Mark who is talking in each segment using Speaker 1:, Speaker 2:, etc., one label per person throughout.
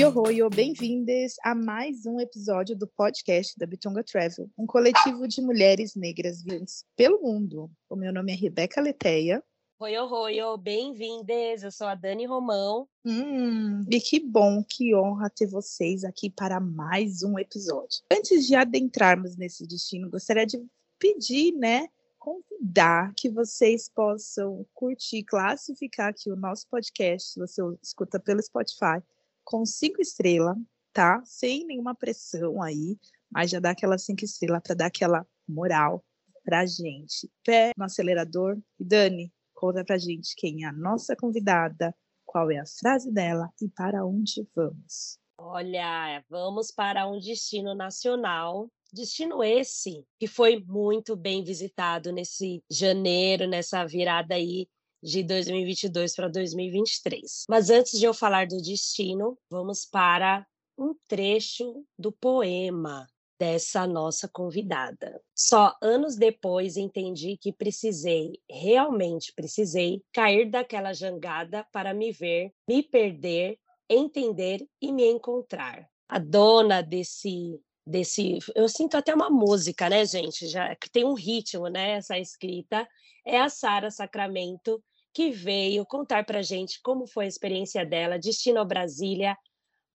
Speaker 1: Oi, oi, oi, bem-vindas a mais um episódio do podcast da Bitonga Travel, um coletivo de mulheres negras viajantes pelo mundo. O meu nome é Rebeca Leteia.
Speaker 2: Oi, oi, oi, bem-vindas! Eu sou a Dani Romão.
Speaker 1: Hum, e que bom, que honra ter vocês aqui para mais um episódio. Antes de adentrarmos nesse destino, gostaria de pedir, né, convidar que vocês possam curtir, classificar aqui o nosso podcast, se você escuta pelo Spotify, com cinco estrelas, tá? Sem nenhuma pressão aí, mas já dá aquela cinco estrelas para dar aquela moral pra gente. Pé no acelerador. E Dani, conta pra gente quem é a nossa convidada, qual é a frase dela e para onde vamos.
Speaker 2: Olha, vamos para um destino nacional. Destino esse que foi muito bem visitado nesse janeiro, nessa virada aí de 2022 para 2023. Mas antes de eu falar do destino, vamos para um trecho do poema dessa nossa convidada. Só anos depois entendi que precisei, realmente precisei, cair daquela jangada para me ver, me perder, entender e me encontrar. A dona desse desse, eu sinto até uma música, né, gente? Já que tem um ritmo, né, essa escrita, é a Sara Sacramento que veio contar para gente como foi a experiência dela, destino a Brasília,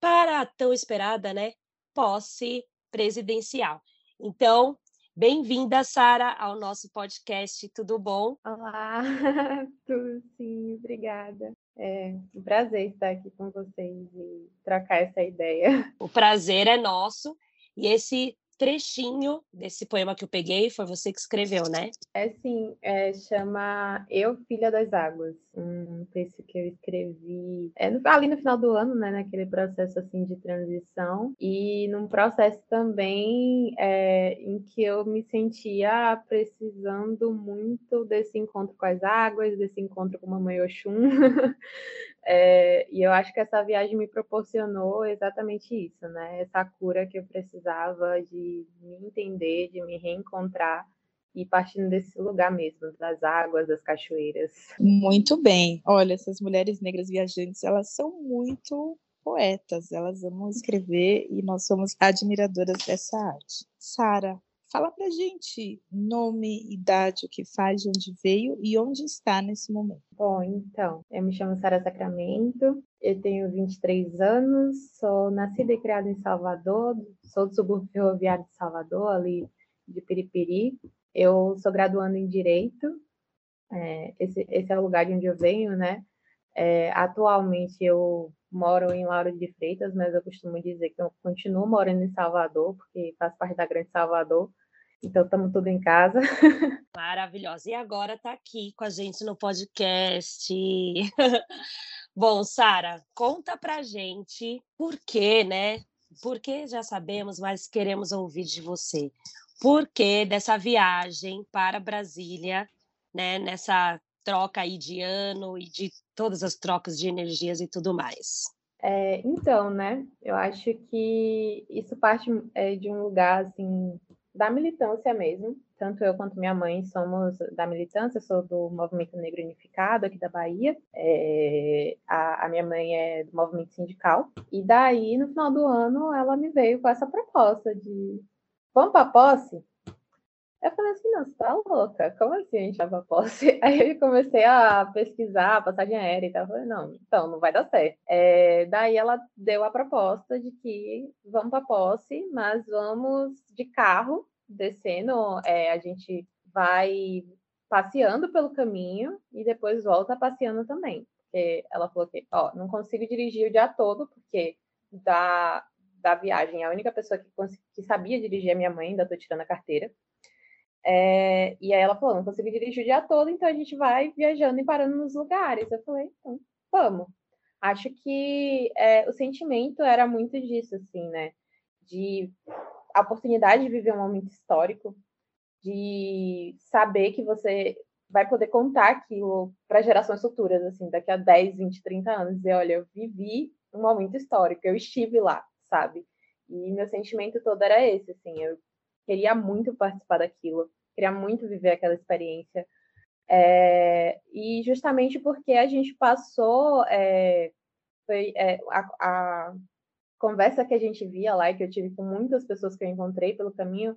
Speaker 2: para a tão esperada, né, posse presidencial. Então, bem-vinda, Sara, ao nosso podcast. Tudo bom?
Speaker 3: Olá, tudo sim, obrigada. É um prazer estar aqui com vocês e trocar essa ideia.
Speaker 2: O prazer é nosso. E esse trechinho desse poema que eu peguei foi você que escreveu, né?
Speaker 3: É sim, é, chama Eu, Filha das Águas, um texto que eu escrevi é, ali no final do ano, né, naquele processo assim de transição e num processo também é, em que eu me sentia precisando muito desse encontro com as águas, desse encontro com a Mamãe Oxum, É, e eu acho que essa viagem me proporcionou exatamente isso, né? Essa cura que eu precisava de me entender, de me reencontrar e partindo desse lugar mesmo, das águas, das cachoeiras.
Speaker 1: Muito bem. Olha, essas mulheres negras viajantes, elas são muito poetas, elas amam escrever e nós somos admiradoras dessa arte. Sara, Fala pra gente nome, idade, o que faz, de onde veio e onde está nesse momento.
Speaker 3: Bom, então, eu me chamo Sara Sacramento, eu tenho 23 anos, sou nascida e criada em Salvador, sou do subúrbio ferroviário de Salvador, ali de Piripiri. Eu sou graduando em Direito, é, esse, esse é o lugar de onde eu venho, né? É, atualmente eu moro em Lauro de Freitas, mas eu costumo dizer que eu continuo morando em Salvador, porque faço parte da Grande Salvador. Então, estamos tudo em casa.
Speaker 2: Maravilhosa. E agora está aqui com a gente no podcast. Bom, Sara, conta pra gente por quê, né? Porque já sabemos, mas queremos ouvir de você. Por que dessa viagem para Brasília, né? Nessa troca aí de ano e de todas as trocas de energias e tudo mais.
Speaker 3: É, então, né? Eu acho que isso parte é, de um lugar assim da militância mesmo. Tanto eu quanto minha mãe somos da militância, sou do Movimento Negro Unificado aqui da Bahia. É, a, a, minha mãe é do movimento sindical. E daí, no final do ano, ela me veio com essa proposta de vamos para posse? Eu falei assim, não, você tá louca? Como assim a gente vai pra posse? Aí eu comecei a pesquisar a passagem aérea e tal. Eu falei, não, então, não vai dar certo. É, daí ela deu a proposta de que vamos pra posse, mas vamos de carro, descendo, é, a gente vai passeando pelo caminho e depois volta passeando também. Porque ela falou que, ó, não consigo dirigir o dia todo, porque da, da viagem, a única pessoa que, que sabia dirigir é minha mãe, ainda tô tirando a carteira. É, e aí ela falou, não consigo dirigir o dia todo, então a gente vai viajando e parando nos lugares. Eu falei, então, vamos. Acho que é, o sentimento era muito disso, assim, né? De a oportunidade de viver um momento histórico, de saber que você vai poder contar aquilo para gerações futuras, assim, daqui a 10, 20, 30 anos, dizer, olha, eu vivi um momento histórico, eu estive lá, sabe? E meu sentimento todo era esse, assim, eu queria muito participar daquilo, queria muito viver aquela experiência. É, e justamente porque a gente passou, é, foi é, a, a, conversa que a gente via lá e que eu tive com muitas pessoas que eu encontrei pelo caminho,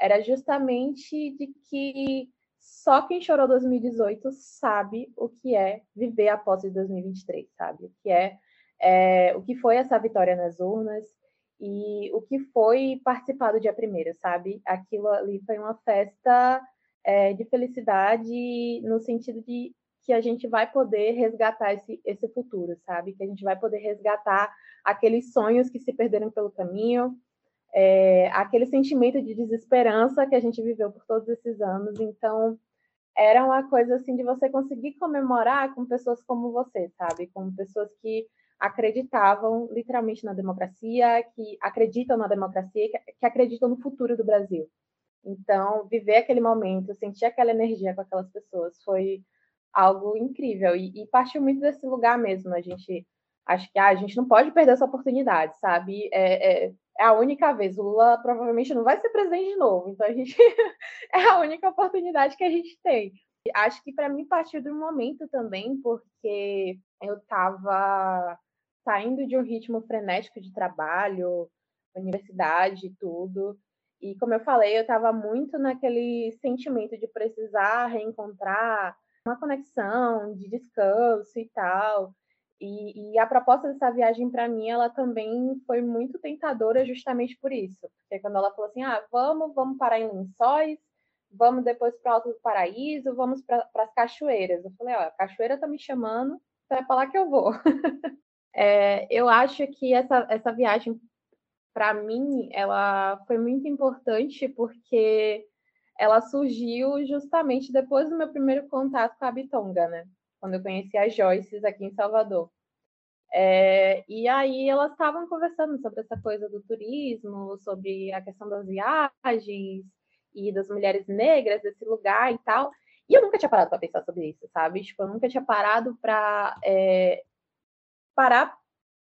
Speaker 3: era justamente de que só quem chorou 2018 sabe o que é viver a posse de 2023, sabe? O que é, é, o que foi essa vitória nas urnas e o que foi participar do dia primeiro, sabe? Aquilo ali foi uma festa é, de felicidade no sentido de que a gente vai poder resgatar esse, esse futuro, sabe? Que a gente vai poder resgatar aqueles sonhos que se perderam pelo caminho, é, aquele sentimento de desesperança que a gente viveu por todos esses anos. Então, era uma coisa assim de você conseguir comemorar com pessoas como você, sabe? Com pessoas que acreditavam literalmente na democracia, que acreditam na democracia, que acreditam no futuro do Brasil. Então, viver aquele momento, sentir aquela energia com aquelas pessoas foi algo incrível e, e partiu muito desse lugar mesmo. A gente acho que ah, a gente não pode perder essa oportunidade, sabe? É, é, é, a única vez. O Lula provavelmente não vai ser presidente de novo, então a gente é a única oportunidade que a gente tem. Acho que para mim partiu do momento também, porque eu estava saindo de um ritmo frenético de trabalho, universidade tudo. E como eu falei, eu estava muito naquele sentimento de precisar reencontrar uma conexão, de descanso e tal. E, e, a proposta dessa viagem para mim, ela também foi muito tentadora justamente por isso. Porque quando ela falou assim, ah, vamos, vamos parar em Lençóis, vamos depois para Alto do Paraíso, vamos para as cachoeiras. Eu falei, ó, a cachoeira tá me chamando, então é para lá que eu vou. é, eu acho que essa, essa viagem, para mim, ela foi muito importante porque ela surgiu justamente depois do meu primeiro contato com a Bitonga, né? quando eu conheci as Joyces aqui em Salvador. É, e aí elas estavam conversando sobre essa coisa do turismo, sobre a questão das viagens e das mulheres negras desse lugar e tal. E eu nunca tinha parado para pensar sobre isso, sabe? Tipo, eu nunca tinha parado para é, parar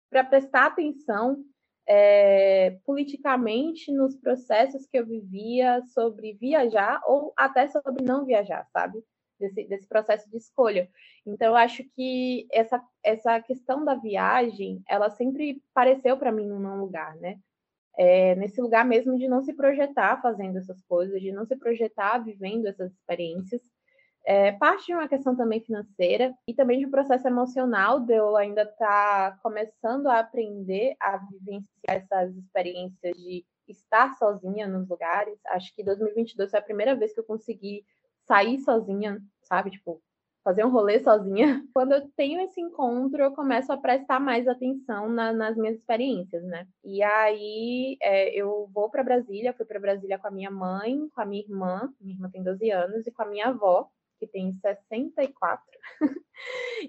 Speaker 3: para prestar atenção é, politicamente nos processos que eu vivia sobre viajar ou até sobre não viajar, sabe? desse, desse processo de escolha. Então, eu acho que essa, essa questão da viagem, ela sempre pareceu para mim num lugar, né? É, nesse lugar mesmo de não se projetar fazendo essas coisas, de não se projetar vivendo essas experiências. É, parte de uma questão também financeira e também de um processo emocional de eu ainda estar tá começando a aprender a vivenciar essas experiências de estar sozinha nos lugares. Acho que 2022 foi a primeira vez que eu consegui sair sozinha, sabe? Tipo, fazer um rolê sozinha. Quando eu tenho esse encontro, eu começo a prestar mais atenção na, nas minhas experiências, né? E aí é, eu vou para Brasília, fui para Brasília com a minha mãe, com a minha irmã, minha irmã tem 12 anos, e com a minha avó, que tem 64.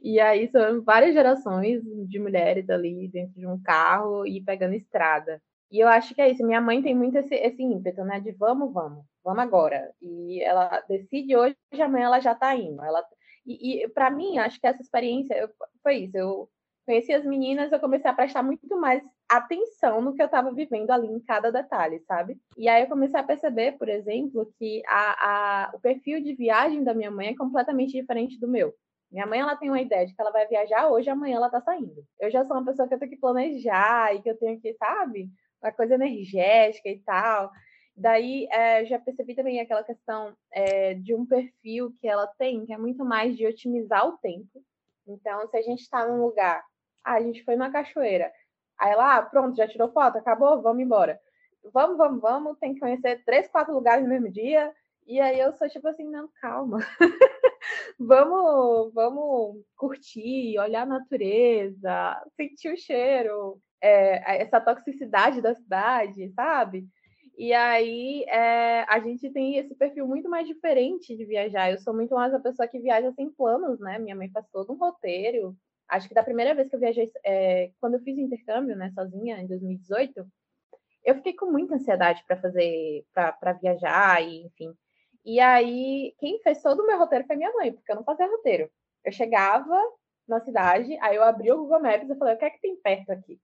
Speaker 3: e aí são várias gerações de mulheres ali dentro de um carro e pegando estrada. E eu acho que é isso. Minha mãe tem muito esse, esse ímpeto, né? De vamos, vamos, vamos agora. E ela decide hoje, amanhã ela já está indo. Ela, e, e para mim, acho que essa experiência eu, foi isso. Eu conheci as meninas, eu comecei a prestar muito mais atenção no que eu estava vivendo ali em cada detalhe, sabe? E aí eu comecei a perceber, por exemplo, que a, a, o perfil de viagem da minha mãe é completamente diferente do meu. Minha mãe ela tem uma ideia de que ela vai viajar hoje, amanhã ela tá saindo. Eu já sou uma pessoa que eu tenho que planejar e que eu tenho que, sabe, uma coisa energética e tal. Daí é, já percebi também aquela questão é, de um perfil que ela tem, que é muito mais de otimizar o tempo. Então, se a gente está num lugar, ah, a gente foi na cachoeira, aí lá, ah, pronto, já tirou foto, acabou, vamos embora. Vamos, vamos, vamos, tem que conhecer três, quatro lugares no mesmo dia. E aí eu sou tipo assim, não, calma. vamos, vamos curtir, olhar a natureza, sentir o cheiro, é, essa toxicidade da cidade, sabe? E aí é, a gente tem esse perfil muito mais diferente de viajar. Eu sou muito mais a pessoa que viaja sem planos, né? Minha mãe faz todo um roteiro. Acho que da primeira vez que eu viajei, é, quando eu fiz o intercâmbio, né, sozinha, em 2018, eu fiquei com muita ansiedade para fazer, para viajar e enfim. E aí, quem fez todo o meu roteiro foi minha mãe, porque eu não fazia roteiro. Eu chegava na cidade, aí eu abri o Google Maps e falei, o que é que tem perto aqui?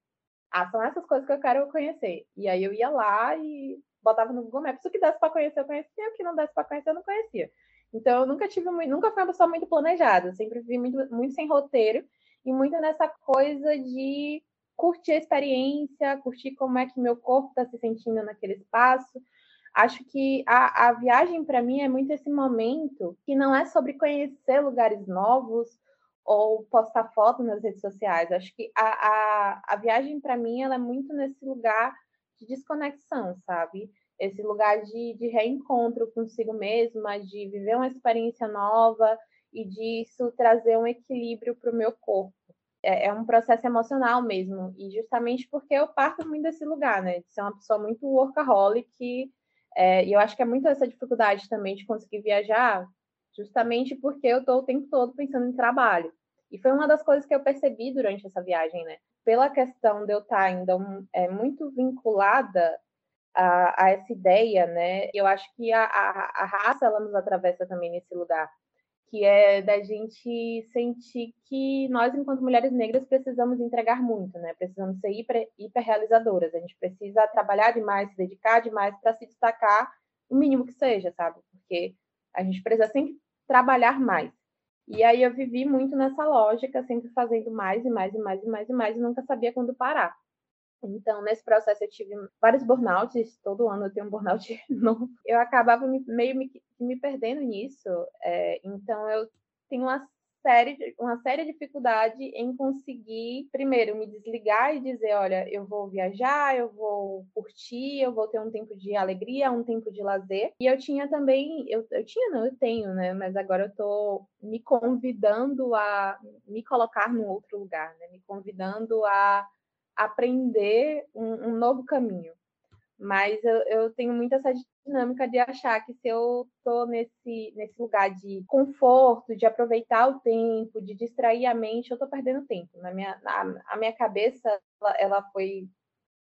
Speaker 3: Ah, são essas coisas que eu quero conhecer. E aí eu ia lá e botava no Google Maps o que desse para conhecer, eu conhecia, o que não desse para conhecer, eu não conhecia. Então eu nunca tive nunca fui uma pessoa muito planejada, sempre vivi muito, muito sem roteiro e muito nessa coisa de curtir a experiência, curtir como é que meu corpo está se sentindo naquele espaço. Acho que a, a viagem para mim é muito esse momento que não é sobre conhecer lugares novos ou postar foto nas redes sociais. Acho que a, a, a viagem para mim ela é muito nesse lugar de desconexão, sabe? Esse lugar de, de reencontro consigo mesma, de viver uma experiência nova e disso trazer um equilíbrio para o meu corpo é, é, um processo emocional mesmo. E justamente porque eu parto muito desse lugar, né? De ser uma pessoa muito workaholic. É, e eu acho que é muito essa dificuldade também de conseguir viajar, justamente porque eu estou o tempo todo pensando em trabalho. E foi uma das coisas que eu percebi durante essa viagem, né? Pela questão de eu estar ainda é, muito vinculada a, a, essa ideia, né? Eu acho que a, a, a raça ela nos atravessa também nesse lugar que é da gente sentir que nós, enquanto mulheres negras, precisamos entregar muito, né? Precisamos ser hiper, hiperrealizadoras. A gente precisa trabalhar demais, se dedicar demais para se destacar, o mínimo que seja, sabe? Porque a gente precisa sempre trabalhar mais. E aí eu vivi muito nessa lógica, sempre fazendo mais e mais e mais e mais e mais, e nunca sabia quando parar. Então, nesse processo, eu tive vários burnouts, todo ano eu tenho um burnout novo. Eu acabava me, meio me, me perdendo nisso, é, então eu tenho uma série, uma séria dificuldade em conseguir, primeiro, me desligar e dizer: olha, eu vou viajar, eu vou curtir, eu vou ter um tempo de alegria, um tempo de lazer. E eu tinha também, eu, eu tinha, não, eu tenho, né? Mas agora eu tô me convidando a me colocar num outro lugar, né? Me convidando a aprender um, um novo caminho. Mas eu, eu, tenho muito essa dinâmica de achar que se eu estou nesse, nesse lugar de conforto, de aproveitar o tempo, de distrair a mente, eu estou perdendo tempo. Na minha, na, a minha cabeça, ela, ela foi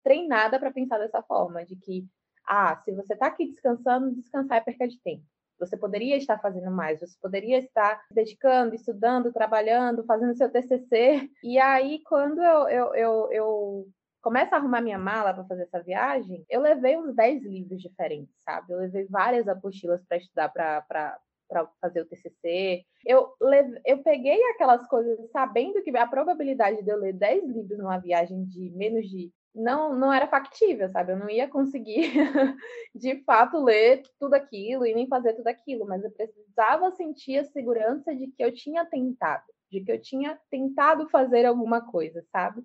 Speaker 3: treinada para pensar dessa forma, de que, ah, se você está aqui descansando, descansar é perca de tempo. Você poderia estar fazendo mais, você poderia estar dedicando, estudando, trabalhando, fazendo seu TCC. E aí, quando eu, eu, eu, eu começo a arrumar minha mala para fazer essa viagem, eu levei uns 10 livros diferentes, sabe? Eu levei várias apostilas para estudar para para fazer o TCC. Eu, eu peguei aquelas coisas sabendo que a probabilidade de eu ler 10 livros numa viagem de menos de não, não era factível, sabe? Eu não ia conseguir, de fato, ler tudo aquilo e nem fazer tudo aquilo, mas eu precisava sentir a segurança de que eu tinha tentado, de que eu tinha tentado fazer alguma coisa, sabe?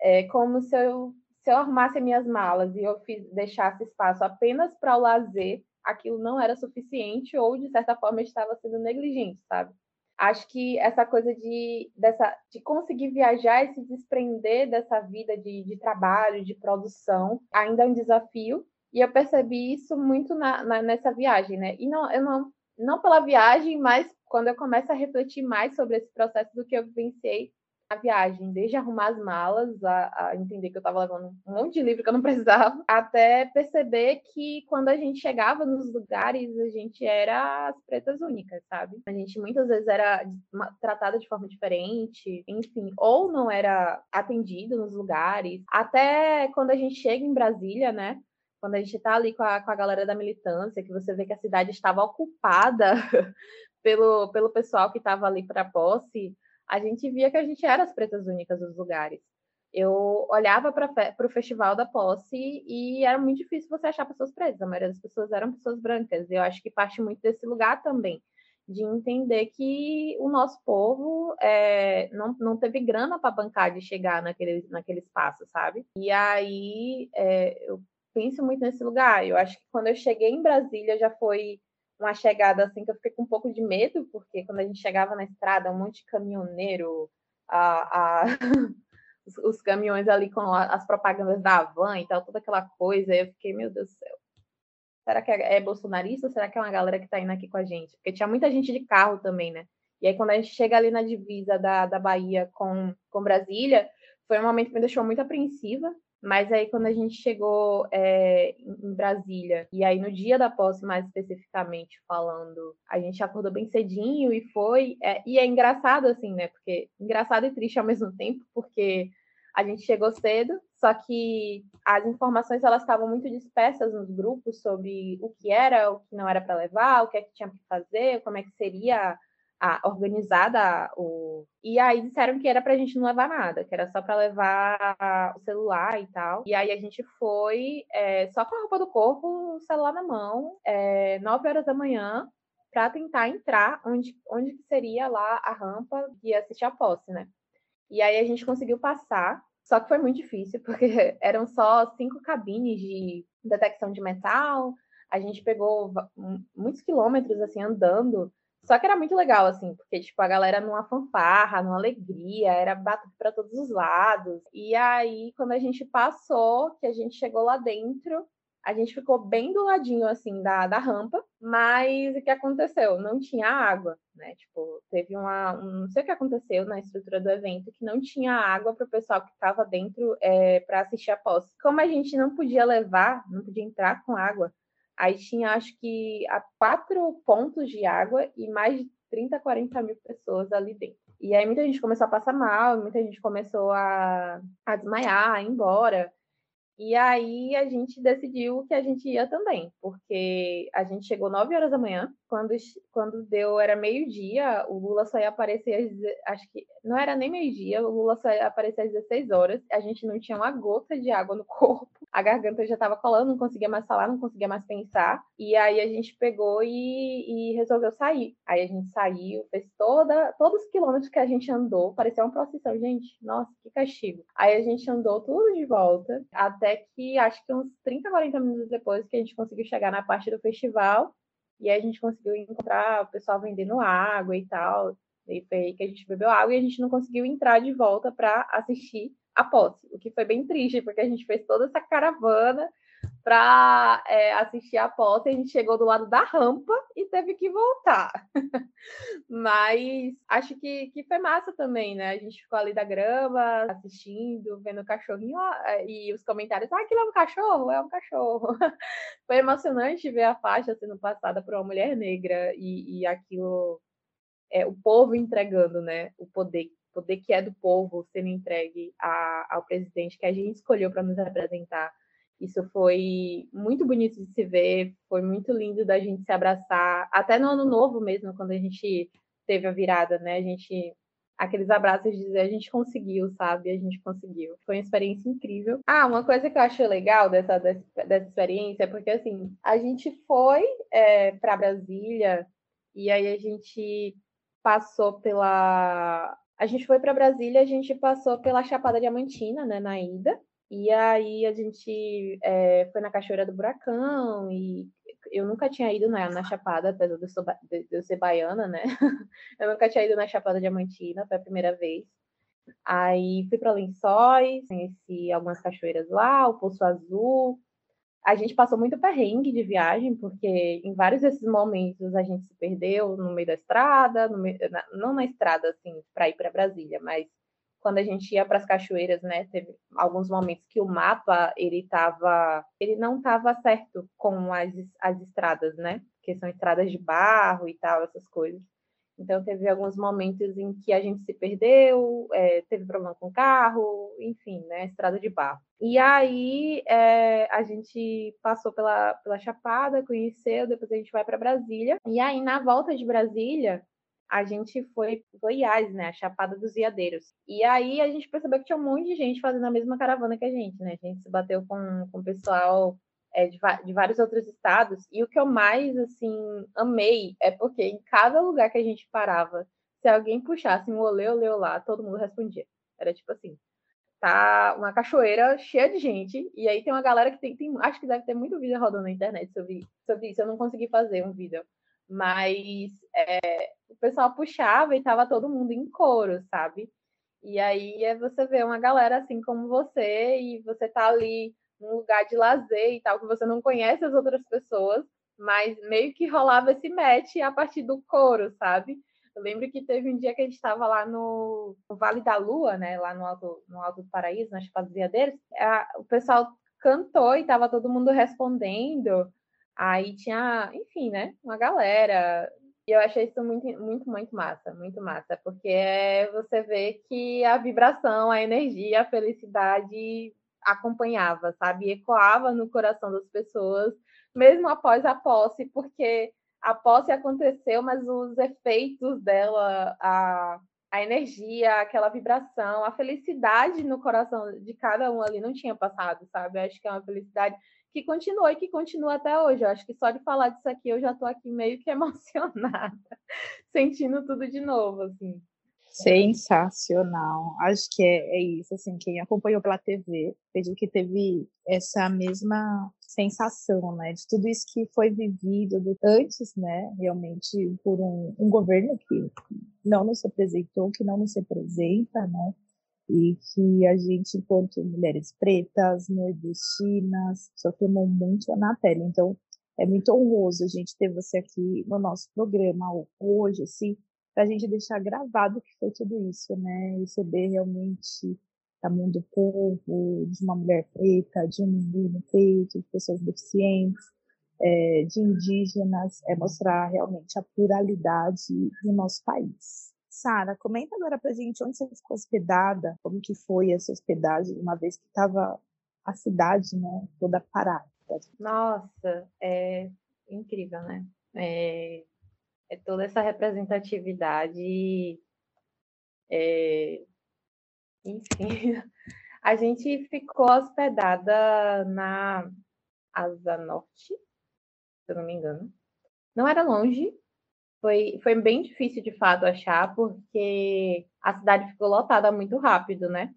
Speaker 3: É como se eu, se eu minhas malas e eu fiz, deixasse espaço apenas para o lazer, aquilo não era suficiente ou, de certa forma, estava sendo negligente, sabe? Acho que essa coisa de, dessa, de conseguir viajar e se desprender dessa vida de, de trabalho, de produção, ainda é um desafio. E eu percebi isso muito na, na, nessa viagem, né? E não, eu não, não pela viagem, mas quando eu começo a refletir mais sobre esse processo do que eu vivenciei viagem, desde arrumar as malas, a, a entender que eu estava levando um monte de livro que eu não precisava, até perceber que quando a gente chegava nos lugares, a gente era as pretas únicas, sabe? A gente muitas vezes era tratada de forma diferente, enfim, ou não era atendido nos lugares. Até quando a gente chega em Brasília, né? Quando a gente está ali com a, com a galera da militância, que você vê que a cidade estava ocupada pelo, pelo pessoal que estava ali para posse, a gente via que a gente era as pretas únicas dos lugares. Eu olhava para o festival da posse e era muito difícil você achar pessoas pretas. A maioria das pessoas eram pessoas brancas. Eu acho que parte muito desse lugar também, de entender que o nosso povo é, não, não teve grana para bancar de chegar naquele, naquele espaço, sabe? E aí é, eu penso muito nesse lugar. Eu acho que quando eu cheguei em Brasília já foi uma chegada assim que eu fiquei com um pouco de medo, porque quando a gente chegava na estrada, um monte de caminhoneiro, a, a os, os, caminhões ali com as propagandas da Havan e tal, toda aquela coisa, eu fiquei, meu Deus do céu. Será que é, é bolsonarista ou será que é uma galera que está indo aqui com a gente? Porque tinha muita gente de carro também, né? E aí, quando a gente chega ali na divisa da, da Bahia com, com Brasília, foi um momento que me deixou muito apreensiva, Mas aí, quando a gente chegou é, em Brasília, e aí no dia da posse, mais especificamente falando, a gente acordou bem cedinho e foi. É, e é engraçado, assim, né? Porque engraçado e triste ao mesmo tempo, porque a gente chegou cedo, só que as informações elas estavam muito dispersas nos grupos sobre o que era, o que não era para levar, o que é que tinha que fazer, como é que seria a, organizada o e aí disseram que era para a gente não levar nada, que era só para levar o celular e tal. E aí a gente foi é, só com a roupa do corpo, o celular na mão, é, 9 horas da manhã, para tentar entrar onde, onde seria lá a rampa e assistir a posse, né? E aí a gente conseguiu passar, só que foi muito difícil, porque eram só cinco cabines de detecção de metal. A gente pegou muitos quilômetros assim andando só que era muito legal, assim, porque, tipo, a galera numa fanfarra, numa alegria, era batuque para todos os lados. E aí, quando a gente passou, que a gente chegou lá dentro, a gente ficou bem do ladinho, assim, da, da rampa, mas o que aconteceu? Não tinha água, né? Tipo, teve uma. Um, não sei o que aconteceu na estrutura do evento, que não tinha água para o pessoal que estava dentro é, para assistir a posse. Como a gente não podia levar, não podia entrar com água, Aí tinha, acho que, a quatro pontos de água e mais de 30, 40 mil pessoas ali dentro. E aí muita gente começou a passar mal, muita gente começou a, a desmaiar, a ir embora. E aí a gente decidiu que a gente ia também, porque a gente chegou 9 horas da manhã, quando, quando deu, era meio-dia, o Lula só ia aparecer, às, acho que não era nem meio-dia, o Lula só ia aparecer às 16 horas, a gente não tinha uma gota de água no corpo, a garganta já estava colando, não conseguia mais falar, não conseguia mais pensar, e aí a gente pegou e, e resolveu sair. Aí a gente saiu, fez toda, todos os quilômetros que a gente andou, parecia uma procissão, gente, nossa, que castigo. Aí a gente andou tudo de volta, até que acho que uns 30, 40 minutos depois que a gente conseguiu chegar na parte do festival, e aí a gente conseguiu encontrar o pessoal vendendo água e tal. E foi aí que a gente bebeu água e a gente não conseguiu entrar de volta para assistir a posse, o que foi bem triste, porque a gente fez toda essa caravana para é, assistir a posse, a gente chegou do lado da rampa e teve que voltar. Mas acho que, que foi massa também, né? A gente ficou ali da grama, assistindo, vendo o cachorrinho ó, e os comentários, ah, aquilo é um cachorro? É um cachorro. foi emocionante ver a faixa sendo passada por uma mulher negra e, e aquilo, é, o povo entregando, né? O poder poder que é do povo sendo entregue a, ao presidente que a gente escolheu para nos representar. Isso foi muito bonito de se ver, foi muito lindo da gente se abraçar, até no ano novo mesmo, quando a gente teve a virada, né? A gente aqueles abraços de dizer a gente conseguiu, sabe? A gente conseguiu. Foi uma experiência incrível. Ah, uma coisa que eu acho legal dessa, dessa, experiência é porque assim, a gente foi é, para Brasília e aí a gente passou pela a gente foi para Brasília, a gente passou pela Chapada Diamantina, né, na ida. E aí a gente é, foi na Cachoeira do Buracão e eu nunca tinha ido na, na Chapada, apesar de eu, ser baiana, né? eu nunca tinha ido na Chapada Diamantina, foi a primeira vez. Aí fui para Lençóis, conheci algumas cachoeiras lá, o Poço Azul, a gente passou muito perrengue de viagem, porque em vários desses momentos a gente se perdeu no meio da estrada, meio, na, não na estrada, assim, para ir para Brasília, mas quando a gente ia para as cachoeiras, né, teve alguns momentos que o mapa, ele tava, ele não estava certo com as, as estradas, né, que são estradas de barro e tal, essas coisas. Então, teve alguns momentos em que a gente se perdeu, é, teve problema com o carro, enfim, né? Estrada de barro. E aí, é, a gente passou pela, pela Chapada, conheceu, depois a gente vai para Brasília. E aí, na volta de Brasília, a gente foi Goiás, né? A Chapada dos Veadeiros. E aí, a gente percebeu que tinha um monte de gente fazendo a mesma caravana que a gente, né? A gente se bateu com, com o pessoal é, de, de, vários outros estados. E o que eu mais, assim, amei é porque em cada lugar que a gente parava, se alguém puxasse um olê, olê, lá, todo mundo respondia. Era tipo assim, tá uma cachoeira cheia de gente, e aí tem uma galera que tem, tem acho que deve ter muito vídeo rodando na internet sobre, sobre isso. Eu não consegui fazer um vídeo, mas é, o pessoal puxava e tava todo mundo em coro, sabe? E aí é você ver uma galera assim como você, e você tá ali um lugar de lazer e tal, que você não conhece as outras pessoas, mas meio que rolava esse match a partir do coro, sabe? Eu lembro que teve um dia que a gente estava lá no, Vale da Lua, né? Lá no Alto, no Alto do Paraíso, na Chapada o pessoal cantou e estava todo mundo respondendo. Aí tinha, enfim, né? Uma galera. E eu achei isso muito, muito, muito massa, muito massa, porque é você vê que a vibração, a energia, a felicidade acompanhava, sabe? Ecoava no coração das pessoas, mesmo após a posse, porque a posse aconteceu, mas os efeitos dela, a, a energia, aquela vibração, a felicidade no coração de cada um ali não tinha passado, sabe? Eu acho que é uma felicidade que continuou e que continua até hoje. Eu acho que só de falar disso aqui eu já estou aqui meio que emocionada, sentindo tudo de novo, assim.
Speaker 1: Sensacional. Acho que é, é isso, assim, quem acompanhou pela TV, pediu que teve essa mesma sensação, né, de tudo isso que foi vivido antes, né, realmente por um, um governo que não nos representou, que não nos representa, né, e que a gente, enquanto mulheres pretas, nordestinas, sofremos muito na pele. Então, é muito honroso a gente ter você aqui no nosso programa hoje, assim, para a gente deixar gravado que foi tudo isso, né? Receber realmente da mão do povo, de uma mulher preta, de um menino preto, de pessoas deficientes, é, de indígenas, é mostrar realmente a pluralidade do nosso país. Sara, comenta agora pra gente onde você ficou hospedada, como que foi essa hospedagem, uma vez que estava a cidade, né, toda parada.
Speaker 3: Nossa, é incrível, né? É, é toda essa representatividade, é, enfim, a gente ficou hospedada na Asa Norte, se eu não me engano. Não era longe, foi, foi bem difícil de fato achar, porque a cidade ficou lotada muito rápido, né?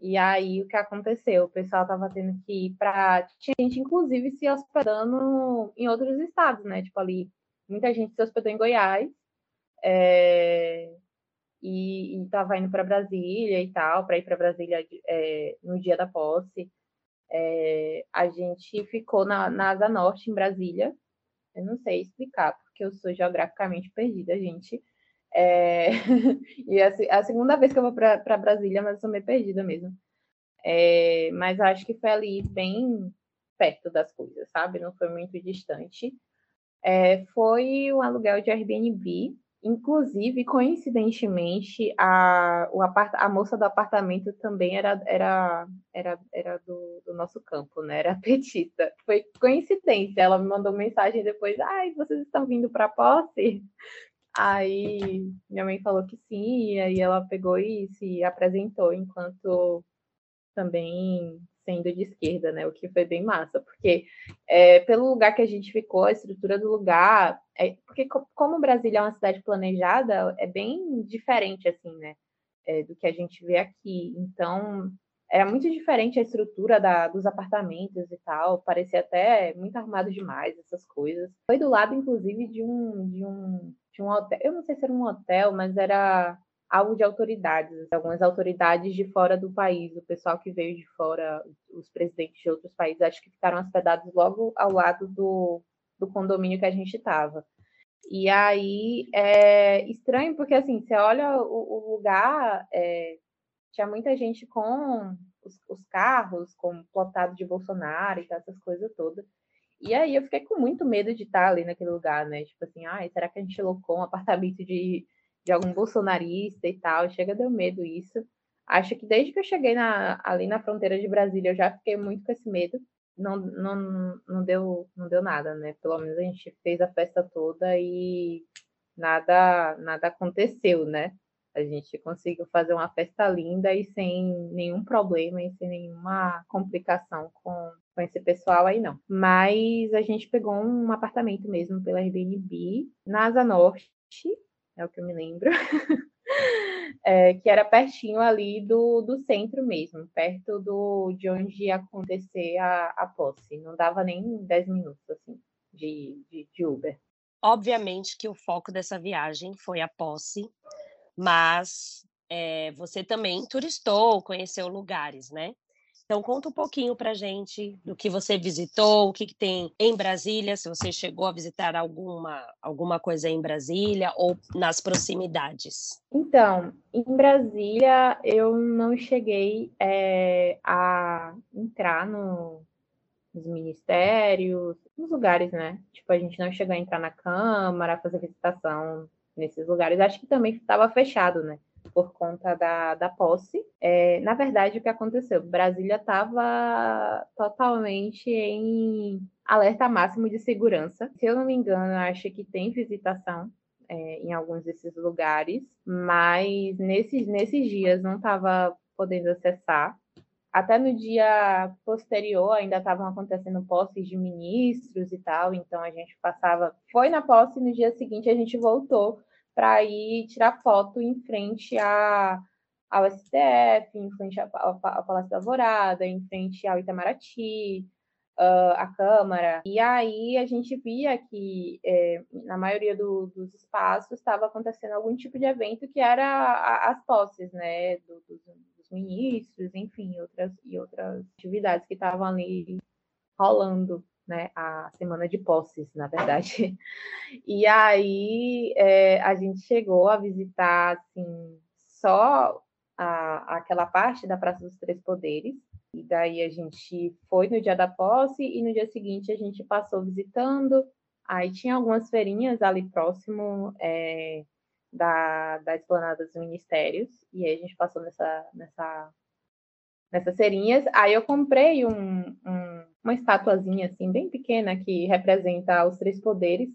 Speaker 3: E aí o que aconteceu? O pessoal estava tendo que ir para. Tinha gente, inclusive, se hospedando em outros estados, né? Tipo ali, muita gente se hospedou em Goiás. É... E estava indo para Brasília e tal, para ir para Brasília é, no dia da posse. É... a gente ficou na, na Asa Norte, em Brasília. Eu não sei explicar, porque eu sou geograficamente perdida, gente. É... e é a segunda vez que eu vou para Brasília, mas eu sou meio perdida mesmo. É... Mas acho que foi ali bem perto das coisas, sabe? Não foi muito distante. É... Foi um aluguel de Airbnb Inclusive, coincidentemente, a, o apart, a moça do apartamento também era, era, era, era do, do, nosso campo, né? Era petista. Foi coincidência. Ela me mandou mensagem depois: ai, vocês estão vindo para posse? Aí minha mãe falou que sim, e aí ela pegou e se apresentou enquanto também sendo de esquerda, né? O que foi bem massa, porque é, pelo lugar que a gente ficou, a estrutura do lugar, é, porque como Brasília é uma cidade planejada, é bem diferente assim, né? É, do que a gente vê aqui. Então era muito diferente a estrutura da, dos apartamentos e tal, parecia até muito armado demais essas coisas. Foi do lado, inclusive, de um de um de um hotel. Eu não sei se era um hotel, mas era algo de autoridades, algumas autoridades de fora do país, o pessoal que veio de fora, os presidentes de outros países, acho que ficaram hospedados logo ao lado do, do condomínio que a gente estava. E aí é estranho, porque assim, você olha o, o lugar, é, tinha muita gente com os, os carros, com plotado de Bolsonaro e essas coisas todas. E aí eu fiquei com muito medo de estar ali naquele lugar, né? Tipo assim, ai, será que a gente locou um apartamento de de algum bolsonarista e tal. Chega, deu medo isso. Acho que desde que eu cheguei na, ali na fronteira de Brasília, eu já fiquei muito com esse medo. Não, não, não, deu, não deu nada, né? Pelo menos a gente fez a festa toda e nada, nada aconteceu, né? A gente conseguiu fazer uma festa linda e sem nenhum problema e sem nenhuma complicação com, com esse pessoal aí, não. Mas a gente pegou um apartamento mesmo pela Airbnb na Asa Norte, é o que eu me lembro. é, que era pertinho ali do, do centro mesmo, perto do, de onde ia acontecer a, a posse. Não dava nem 10 minutos, assim, de, de, de Uber.
Speaker 2: Obviamente que o foco dessa viagem foi a posse, mas é, você também turistou, conheceu lugares, né? Então conta um pouquinho pra gente do que você visitou, o que, que tem em Brasília, se você chegou a visitar alguma, alguma coisa em Brasília ou nas proximidades.
Speaker 3: Então, em Brasília eu não cheguei é, a entrar no, nos ministérios, nos lugares, né? Tipo, a gente não chegou a entrar na Câmara, fazer visitação nesses lugares. Acho que também estava fechado, né? Por conta da, da posse. É, na verdade, o que aconteceu? Brasília estava totalmente em alerta máximo de segurança. Se eu não me engano, acho que tem visitação é, em alguns desses lugares, mas nesses, nesses dias não estava podendo acessar até no dia posterior ainda estavam acontecendo posses de ministros e tal, então a gente passava, foi na posse e no dia seguinte a gente voltou para ir tirar foto em frente a, ao STF, em frente ao, Palácio da Alvorada, em frente ao Itamaraty, uh, a Câmara. E aí a gente via que é, na maioria do, dos espaços estava acontecendo algum tipo de evento que era a, as posses, né, do, dos, ministros, enfim, outras e outras atividades que estavam ali rolando, né, a semana de posses, na verdade. E aí é, a gente chegou a visitar, assim, só a, aquela parte da Praça dos Três Poderes, e daí a gente foi no dia da posse e no dia seguinte a gente passou visitando. Aí tinha algumas feirinhas ali próximo, é, da, da esplanada dos ministérios, e aí a gente passou nessa, nessa, nessas serinhas. Aí eu comprei um, um, uma estatuazinha assim, bem pequena, que representa os três poderes.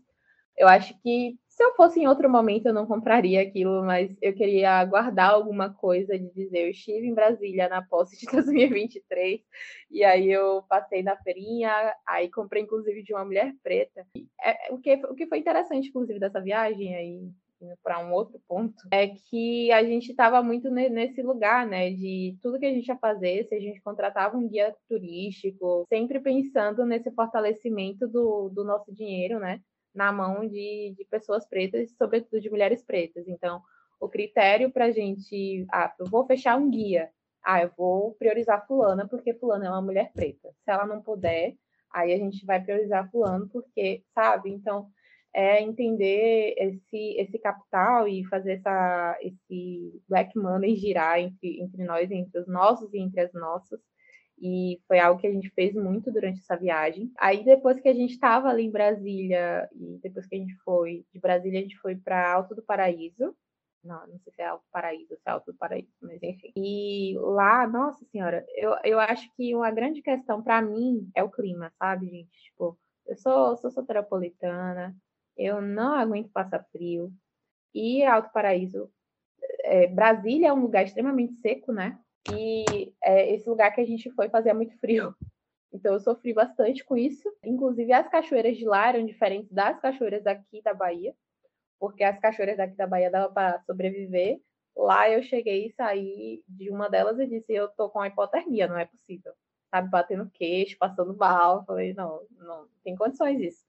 Speaker 3: Eu acho que se eu fosse em outro momento eu não compraria aquilo, mas eu queria guardar alguma coisa de dizer eu estive em Brasília na posse de 2023 e aí eu passei na feirinha, aí comprei inclusive de uma mulher preta. É, o, que, o que foi interessante inclusive dessa viagem aí para um outro ponto, é que a gente estava muito nesse lugar, né, de tudo que a gente ia fazer, se a gente contratava um guia turístico, sempre pensando nesse fortalecimento do, do nosso dinheiro, né, na mão de, de pessoas pretas, sobretudo de mulheres pretas. Então, o critério para a gente, ah, eu vou fechar um guia, ah, eu vou priorizar fulana porque fulana é uma mulher preta. Se ela não puder, aí a gente vai priorizar fulano porque, sabe? Então, é entender esse, esse capital e fazer essa, esse black money girar entre, entre nós, entre os nossos e entre as nossas. E foi algo que a gente fez muito durante essa viagem. Aí, depois que a gente estava ali em Brasília, e depois que a gente foi de Brasília, a gente foi para Alto do Paraíso. Não, não sei se é Alto Paraíso se é Alto do Paraíso, mas enfim. E lá, nossa senhora, eu, eu acho que uma grande questão para mim é o clima, sabe, gente? Tipo, eu sou, sou soteropolitana, eu não aguento passar frio. E Alto Paraíso, é, Brasília é um lugar extremamente seco, né? E é, esse lugar que a gente foi fazia muito frio. Então eu sofri bastante com isso. Inclusive as cachoeiras de lá eram diferentes das cachoeiras daqui da Bahia, porque as cachoeiras daqui da Bahia dava para sobreviver. Lá eu cheguei e saí de uma delas e disse: Eu tô com hipotermia, não é possível. Sabe, batendo queixo, passando mal. falei: Não, não tem condições isso.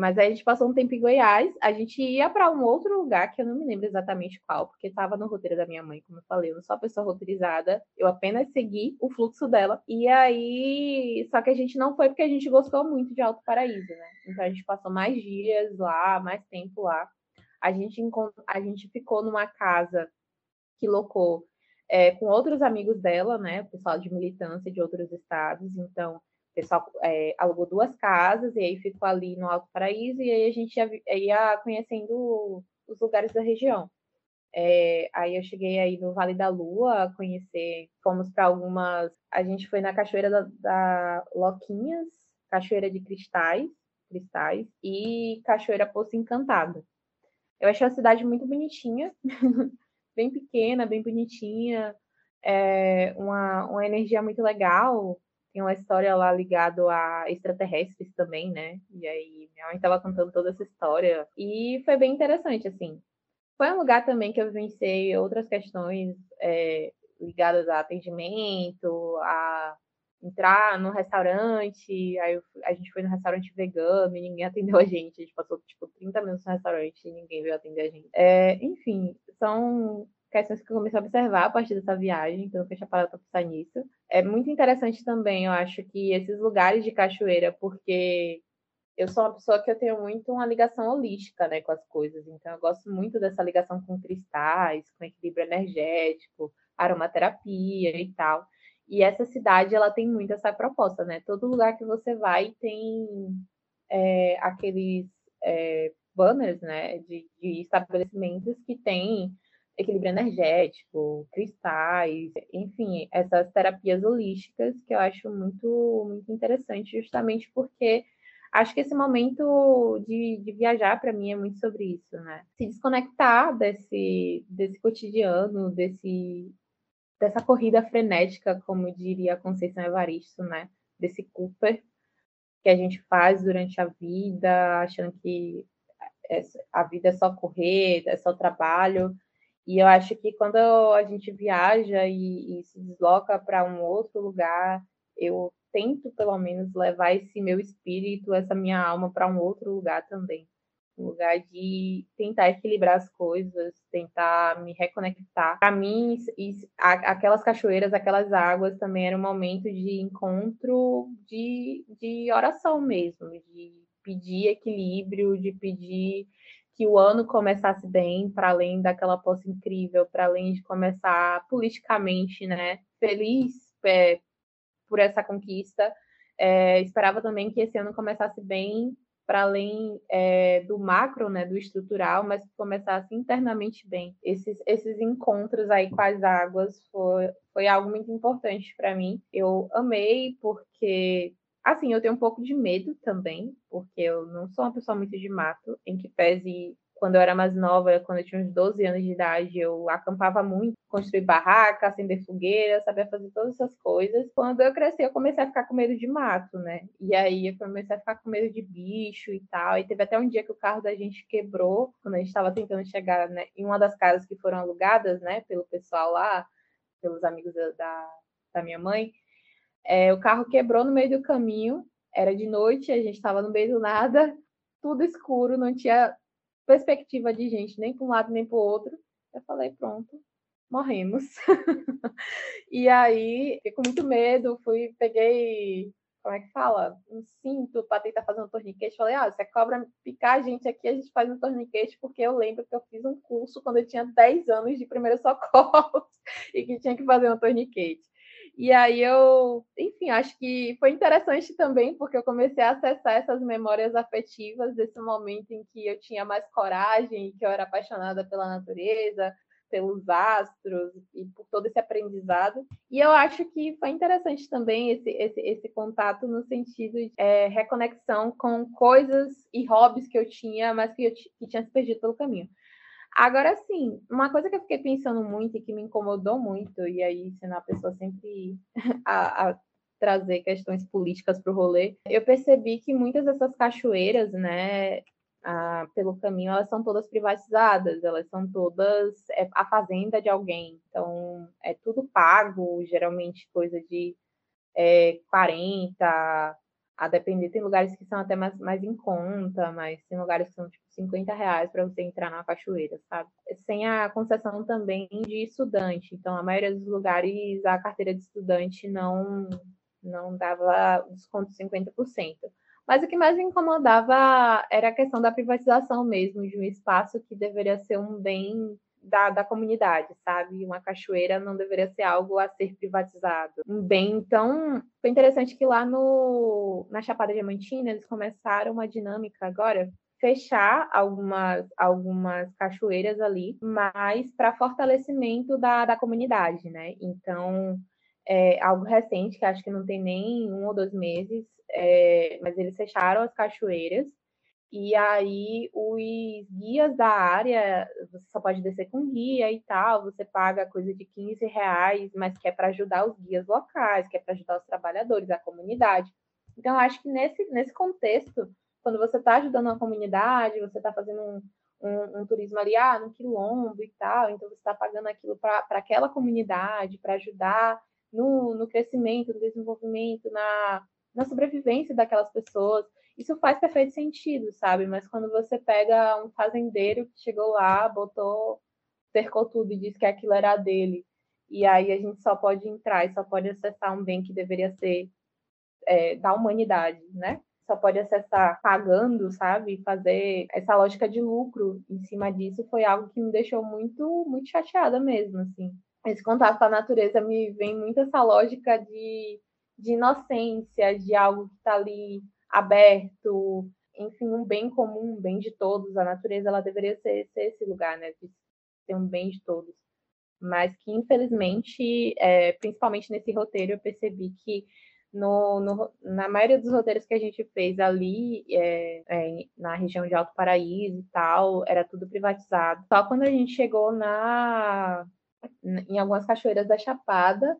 Speaker 3: Mas aí a gente passou um tempo em Goiás, a gente ia para um outro lugar que eu não me lembro exatamente qual, porque estava no roteiro da minha mãe, como eu falei, eu não sou uma pessoa roteirizada, eu apenas segui o fluxo dela. E aí, só que a gente não foi porque a gente gostou muito de Alto Paraíso, né? Então a gente passou mais dias lá, mais tempo lá. A gente, a gente ficou numa casa que locou é, com outros amigos dela, né? Pessoal de militância de outros estados. Então, o pessoal é, alugou duas casas e aí ficou ali no Alto Paraíso e aí a gente ia, ia conhecendo os lugares da região. É, aí eu cheguei aí no Vale da Lua, conhecer, fomos para algumas. A gente foi na Cachoeira da, da, Loquinhas, Cachoeira de Cristais, Cristais e Cachoeira Poço Encantado. Eu achei a cidade muito bonitinha, bem pequena, bem bonitinha, é, uma, uma energia muito legal tem uma história lá ligada a extraterrestres também, né? E aí minha mãe estava contando toda essa história. E foi bem interessante, assim. Foi um lugar também que eu vivenciei outras questões é, ligadas a atendimento, a entrar no restaurante, aí eu, a gente foi no restaurante vegano e ninguém atendeu a gente. A gente passou, tipo, 30 minutos no restaurante e ninguém veio atender a gente. É, enfim, são questões que eu comecei a observar a partir dessa viagem, então eu tinha parado para pensar nisso. É muito interessante também, eu acho, que esses lugares de cachoeira, porque eu sou uma pessoa que eu tenho muito uma ligação holística, né, com as coisas. Então eu gosto muito dessa ligação com cristais, com equilíbrio energético, aromaterapia e tal. E essa cidade, ela tem muito essa proposta, né? Todo lugar que você vai tem é, aqueles é, banners, né, de, de estabelecimentos que têm equilíbrio energético, cristais, enfim, essas terapias holísticas que eu acho muito, muito interessante, justamente porque acho que esse momento de, de viajar para mim é muito sobre isso, né? Se desconectar desse, desse cotidiano, desse, dessa corrida frenética, como diria a Conceição Evaristo, né? Desse Cooper que a gente faz durante a vida, achando que é, a vida é só correr, é só trabalho. E eu acho que quando a gente viaja e, e se desloca para um outro lugar, eu tento pelo menos levar esse meu espírito, essa minha alma para um outro lugar também. Um lugar de tentar equilibrar as coisas, tentar me reconectar. Para mim, aquelas cachoeiras, aquelas águas também era um momento de encontro, de, de oração mesmo, de pedir equilíbrio, de pedir que o ano começasse bem, para além daquela posse incrível, para além de começar politicamente, né, feliz é, por essa conquista. É, esperava também que esse ano começasse bem, para além é, do macro, né, do estrutural, mas que começasse internamente bem. Esses, esses encontros aí com as águas foi, foi algo muito importante para mim. Eu amei porque Assim, eu tenho um pouco de medo também, porque eu não sou uma pessoa muito de mato, em que pese quando eu era mais nova, quando eu tinha uns 12 anos de idade, eu acampava muito, construir barraca, acender fogueira, sabia fazer todas essas coisas. Quando eu cresci, eu comecei a ficar com medo de mato, né? E aí eu comecei a ficar com medo de bicho e tal. E teve até um dia que o carro da gente quebrou, quando a gente estava tentando chegar né, em uma das casas que foram alugadas, né, pelo pessoal lá, pelos amigos da, da minha mãe. É, o carro quebrou no meio do caminho, era de noite, a gente estava no meio do nada, tudo escuro, não tinha perspectiva de gente nem para um lado nem para o outro. Eu falei, pronto, morremos. e aí, fiquei com muito medo, fui, peguei, como é que fala? Um cinto para tentar fazer um torniquete. Falei, ah, se a cobra picar a gente aqui, a gente faz um torniquete, porque eu lembro que eu fiz um curso quando eu tinha 10 anos de primeiro socorro e que tinha que fazer um torniquete. E aí eu, enfim, acho que foi interessante também, porque eu comecei a acessar essas memórias afetivas desse momento em que eu tinha mais coragem, que eu era apaixonada pela natureza, pelos astros e por todo esse aprendizado. E eu acho que foi interessante também esse, esse, esse contato no sentido de é, reconexão com coisas e hobbies que eu tinha, mas que, eu que tinha se perdido pelo caminho. Agora, sim, uma coisa que eu fiquei pensando muito e que me incomodou muito, e aí sendo a pessoa sempre a, a trazer questões políticas para o rolê, eu percebi que muitas dessas cachoeiras, né, pelo caminho, elas são todas privatizadas, elas são todas é, a fazenda de alguém, então é tudo pago, geralmente coisa de é, 40, a depender, tem lugares que são até mais, mais em conta, mas tem lugares que são tipo 50 reais para você entrar na cachoeira, sabe? Sem a concessão também de estudante. Então, a maioria dos lugares, a carteira de estudante não, não dava desconto de 50%. Mas o que mais me incomodava era a questão da privatização mesmo, de um espaço que deveria ser um bem da, da comunidade, sabe? Uma cachoeira não deveria ser algo a ser privatizado. Um bem, então, foi interessante que lá no, na Chapada Diamantina eles começaram uma dinâmica agora fechar algumas, algumas cachoeiras ali, mas para fortalecimento da, da comunidade, né? Então, é algo recente, que acho que não tem nem um ou dois meses, é, mas eles fecharam as cachoeiras e aí, os guias da área, você só pode descer com guia e tal, você paga coisa de 15 reais, mas que é para ajudar os guias locais, que é para ajudar os trabalhadores, a comunidade. Então, acho que nesse, nesse contexto, quando você está ajudando uma comunidade, você está fazendo um, um, um, turismo ali, ah, no quilombo e tal, então você está pagando aquilo para aquela comunidade, para ajudar no, no crescimento, no desenvolvimento, na, na sobrevivência daquelas pessoas isso faz perfeito sentido, sabe? Mas quando você pega um fazendeiro que chegou lá, botou cercou tudo e disse que aquilo era dele. E aí a gente só pode entrar e só pode acessar um bem que deveria ser é, da humanidade, né? Só pode acessar pagando, sabe? Fazer essa lógica de lucro em cima disso foi algo que me deixou muito, muito chateada mesmo, assim. Esse contato com a natureza me vem muito essa lógica de, de inocência, de algo que está ali aberto, enfim, um bem comum, um bem de todos. A natureza ela deveria ser, ser esse lugar, né? De ser um bem de todos. Mas que, infelizmente, é, principalmente nesse roteiro, eu percebi que no, no, na maioria dos roteiros que a gente fez ali, é, é, na região de Alto Paraíso e tal, era tudo privatizado. Só quando a gente chegou na, em algumas cachoeiras da Chapada,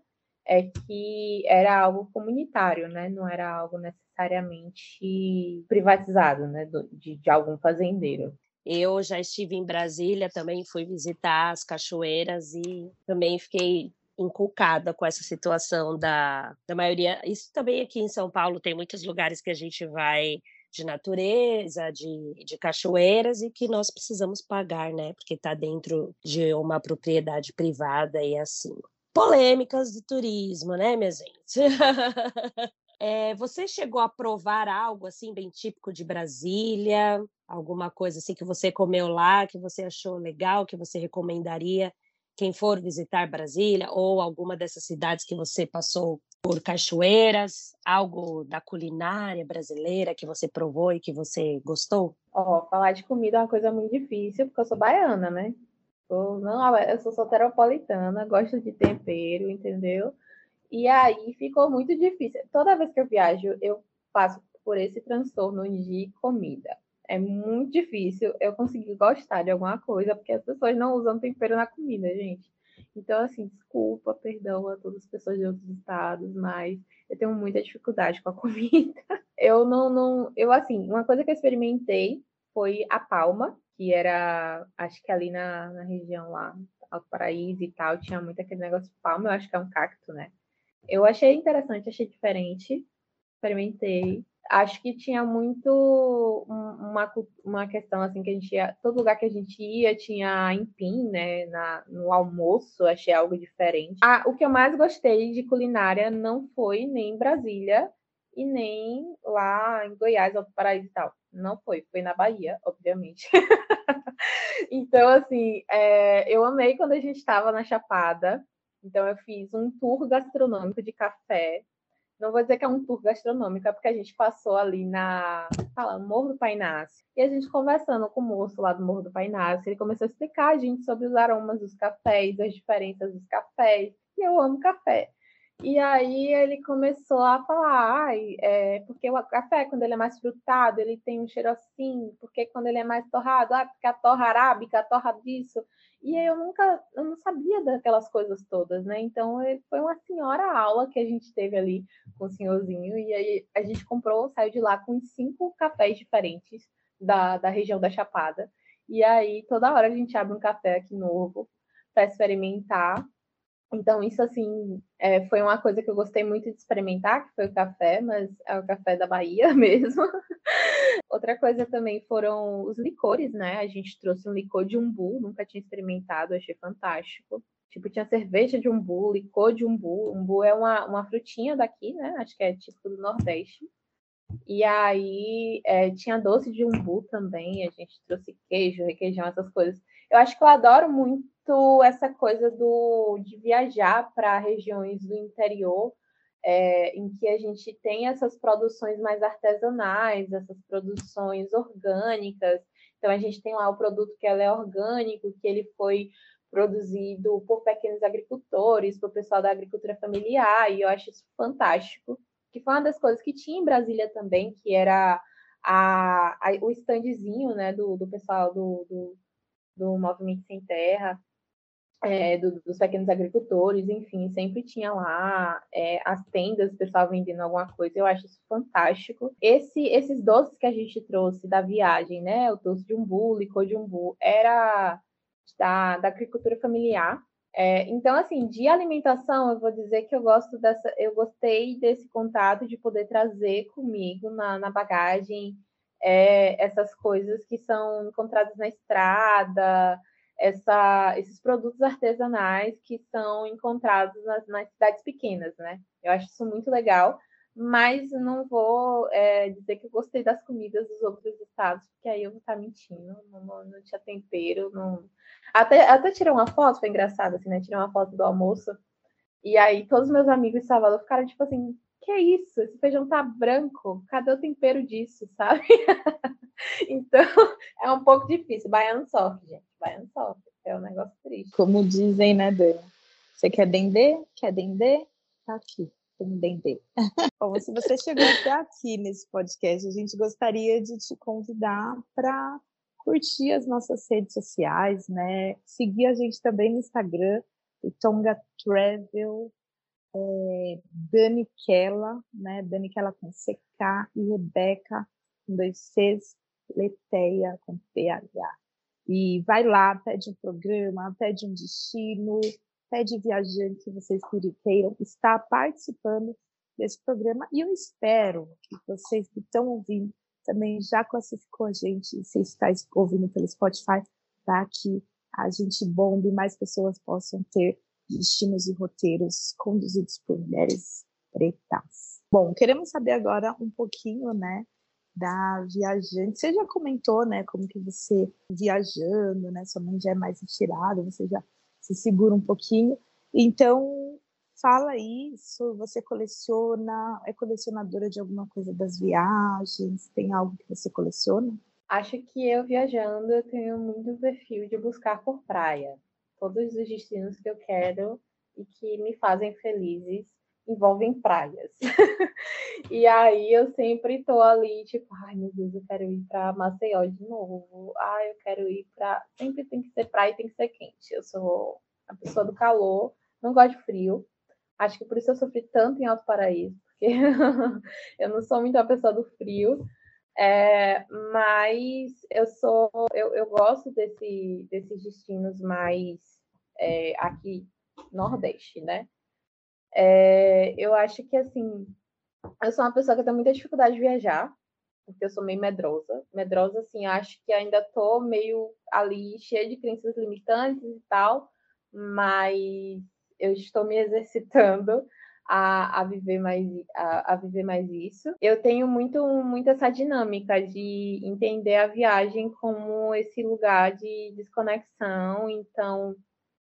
Speaker 3: é que era algo comunitário, né? Não era algo necessariamente privatizado, né? De, de algum fazendeiro.
Speaker 2: Eu já estive em Brasília, também fui visitar as cachoeiras e também fiquei inculcada com essa situação da, da maioria. Isso também aqui em São Paulo tem muitos lugares que a gente vai de natureza, de, de cachoeiras e que nós precisamos pagar, né? Porque está dentro de uma propriedade privada e assim polêmicas do turismo, né, minha gente? é, você chegou a provar algo assim bem típico de Brasília? Alguma coisa assim que você comeu lá, que você achou legal, que você recomendaria quem for visitar Brasília ou alguma dessas cidades que você passou por cachoeiras, algo da culinária brasileira que você provou e que você gostou?
Speaker 3: Ó, oh, falar de comida é uma coisa muito difícil, porque eu sou baiana, né? Sou, não, eu sou soteropolitana, gosto de tempero, entendeu? E aí ficou muito difícil. Toda vez que eu viajo, eu passo por esse transtorno de comida. É muito difícil eu conseguir gostar de alguma coisa, porque as pessoas não usam tempero na comida, gente. Então, assim, desculpa, perdão a todas as pessoas de outros estados, mas eu tenho muita dificuldade com a comida. Eu não, não, eu assim, uma coisa que eu experimentei foi a palma, que era, acho que ali na, na região lá, Alto Paraíso e tal, tinha muito aquele negócio de palma, eu acho que é um cacto, né? Eu achei interessante, achei diferente, experimentei. Acho que tinha muito uma, uma questão assim que a gente ia, todo lugar que a gente ia tinha empim, né? Na, no almoço, achei algo diferente. Ah, o que eu mais gostei de culinária não foi nem em Brasília e nem lá em Goiás, Alto Paraíso e tal. Não foi, foi na Bahia, obviamente. então, assim, é, eu amei quando a gente estava na Chapada. Então, eu fiz um tour gastronômico de café. Não vou dizer que é um tour gastronômico, é porque a gente passou ali na fala, Morro do Painácio. E a gente conversando com o moço lá do Morro do Painácio, ele começou a explicar a gente sobre os aromas dos cafés, as diferenças dos cafés. E eu amo café. E aí ele começou a falar, é, porque o café, quando ele é mais frutado, ele tem um cheiro assim, porque quando ele é mais torrado, ah, porque a torra arábica, a torra disso. E eu nunca, eu não sabia daquelas coisas todas, né? Então ele foi uma senhora aula que a gente teve ali com o senhorzinho, e aí a gente comprou, saiu de lá com cinco cafés diferentes da, da região da Chapada. E aí toda hora a gente abre um café aqui novo para experimentar então, isso, assim, é, foi uma coisa que eu gostei muito de experimentar, que foi o café, mas é o café da Bahia mesmo. Outra coisa também foram os licores, né? A gente trouxe um licor de umbu, nunca tinha experimentado, achei fantástico. Tipo, tinha cerveja de umbu, licor de umbu. Umbu é uma, uma frutinha daqui, né? Acho que é tipo do Nordeste. E aí é, tinha doce de umbu também, a gente trouxe queijo, requeijão, essas coisas. Eu acho que eu adoro muito essa coisa do, de viajar para regiões do interior, é, em que a gente tem essas produções mais artesanais, essas produções orgânicas. Então, a gente tem lá o produto que é orgânico, que ele foi produzido por pequenos agricultores, por pessoal da agricultura familiar, e eu acho isso fantástico que foi uma das coisas que tinha em Brasília também, que era a, a, o standzinho né, do, do pessoal do, do, do Movimento Sem Terra, é, do, dos pequenos agricultores, enfim, sempre tinha lá é, as tendas, o pessoal vendendo alguma coisa, eu acho isso fantástico. Esse, esses doces que a gente trouxe da viagem, né, o doce de umbu, licor de umbu, era da, da agricultura familiar, é, então, assim, de alimentação, eu vou dizer que eu gosto dessa, eu gostei desse contato de poder trazer comigo na, na bagagem é, essas coisas que são encontradas na estrada, essa, esses produtos artesanais que são encontrados nas, nas, cidades pequenas, né? Eu acho isso muito legal, mas não vou é, dizer que eu gostei das comidas dos outros estados, porque aí eu vou estar mentindo, não, não, tinha tempero, não... Até, até tirei uma foto, foi engraçado, assim, né? Tirei uma foto do almoço, e aí todos meus amigos de Salvador ficaram tipo assim, que isso? Esse feijão tá branco, cadê o tempero disso, sabe? então, é um pouco difícil. Baiano sofre, gente. Sofre. É um negócio triste.
Speaker 1: Como dizem, né, Dani? Você quer dendê? Quer dendê? Tá aqui. Tem dendê. Bom, se você chegou até aqui nesse podcast, a gente gostaria de te convidar para curtir as nossas redes sociais, né? Seguir a gente também no Instagram, Tonga Travel, é, Dani Kella, né? Dani Kella com CK e Rebeca com dois Cs, Leteia com PH. E vai lá, pede um programa, pede um destino, pede viajante que vocês queiram estar participando desse programa. E eu espero que vocês que estão ouvindo também já classificou a gente, se está ouvindo pelo Spotify, para que a gente bombe e mais pessoas possam ter destinos e roteiros conduzidos por mulheres pretas. Bom, queremos saber agora um pouquinho, né, da viajante. Você já comentou, né, como que você viajando, né, sua mãe já é mais retirada, você já se segura um pouquinho. Então, fala isso, você coleciona, é colecionadora de alguma coisa das viagens? Tem algo que você coleciona?
Speaker 3: Acho que eu viajando eu tenho muito perfil de buscar por praia. Todos os destinos que eu quero e que me fazem felizes envolvem praias. e aí eu sempre tô ali, tipo, ai meu Deus, eu quero ir para Maceió de novo. Ai, eu quero ir para. Sempre tem que ser praia e tem que ser quente. Eu sou a pessoa do calor, não gosto de frio. Acho que por isso eu sofri tanto em Alto Paraíso, porque eu não sou muito a pessoa do frio. É, mas eu sou, eu, eu gosto desse, desses destinos mais é, aqui Nordeste, né? É, eu acho que, assim, eu sou uma pessoa que tem muita dificuldade de viajar, porque eu sou meio medrosa. Medrosa, assim, acho que ainda tô meio ali cheia de crenças limitantes e tal, mas eu estou me exercitando a, a, viver mais a, a, viver mais isso. Eu tenho muito muito essa dinâmica de entender a viagem como esse lugar de desconexão, então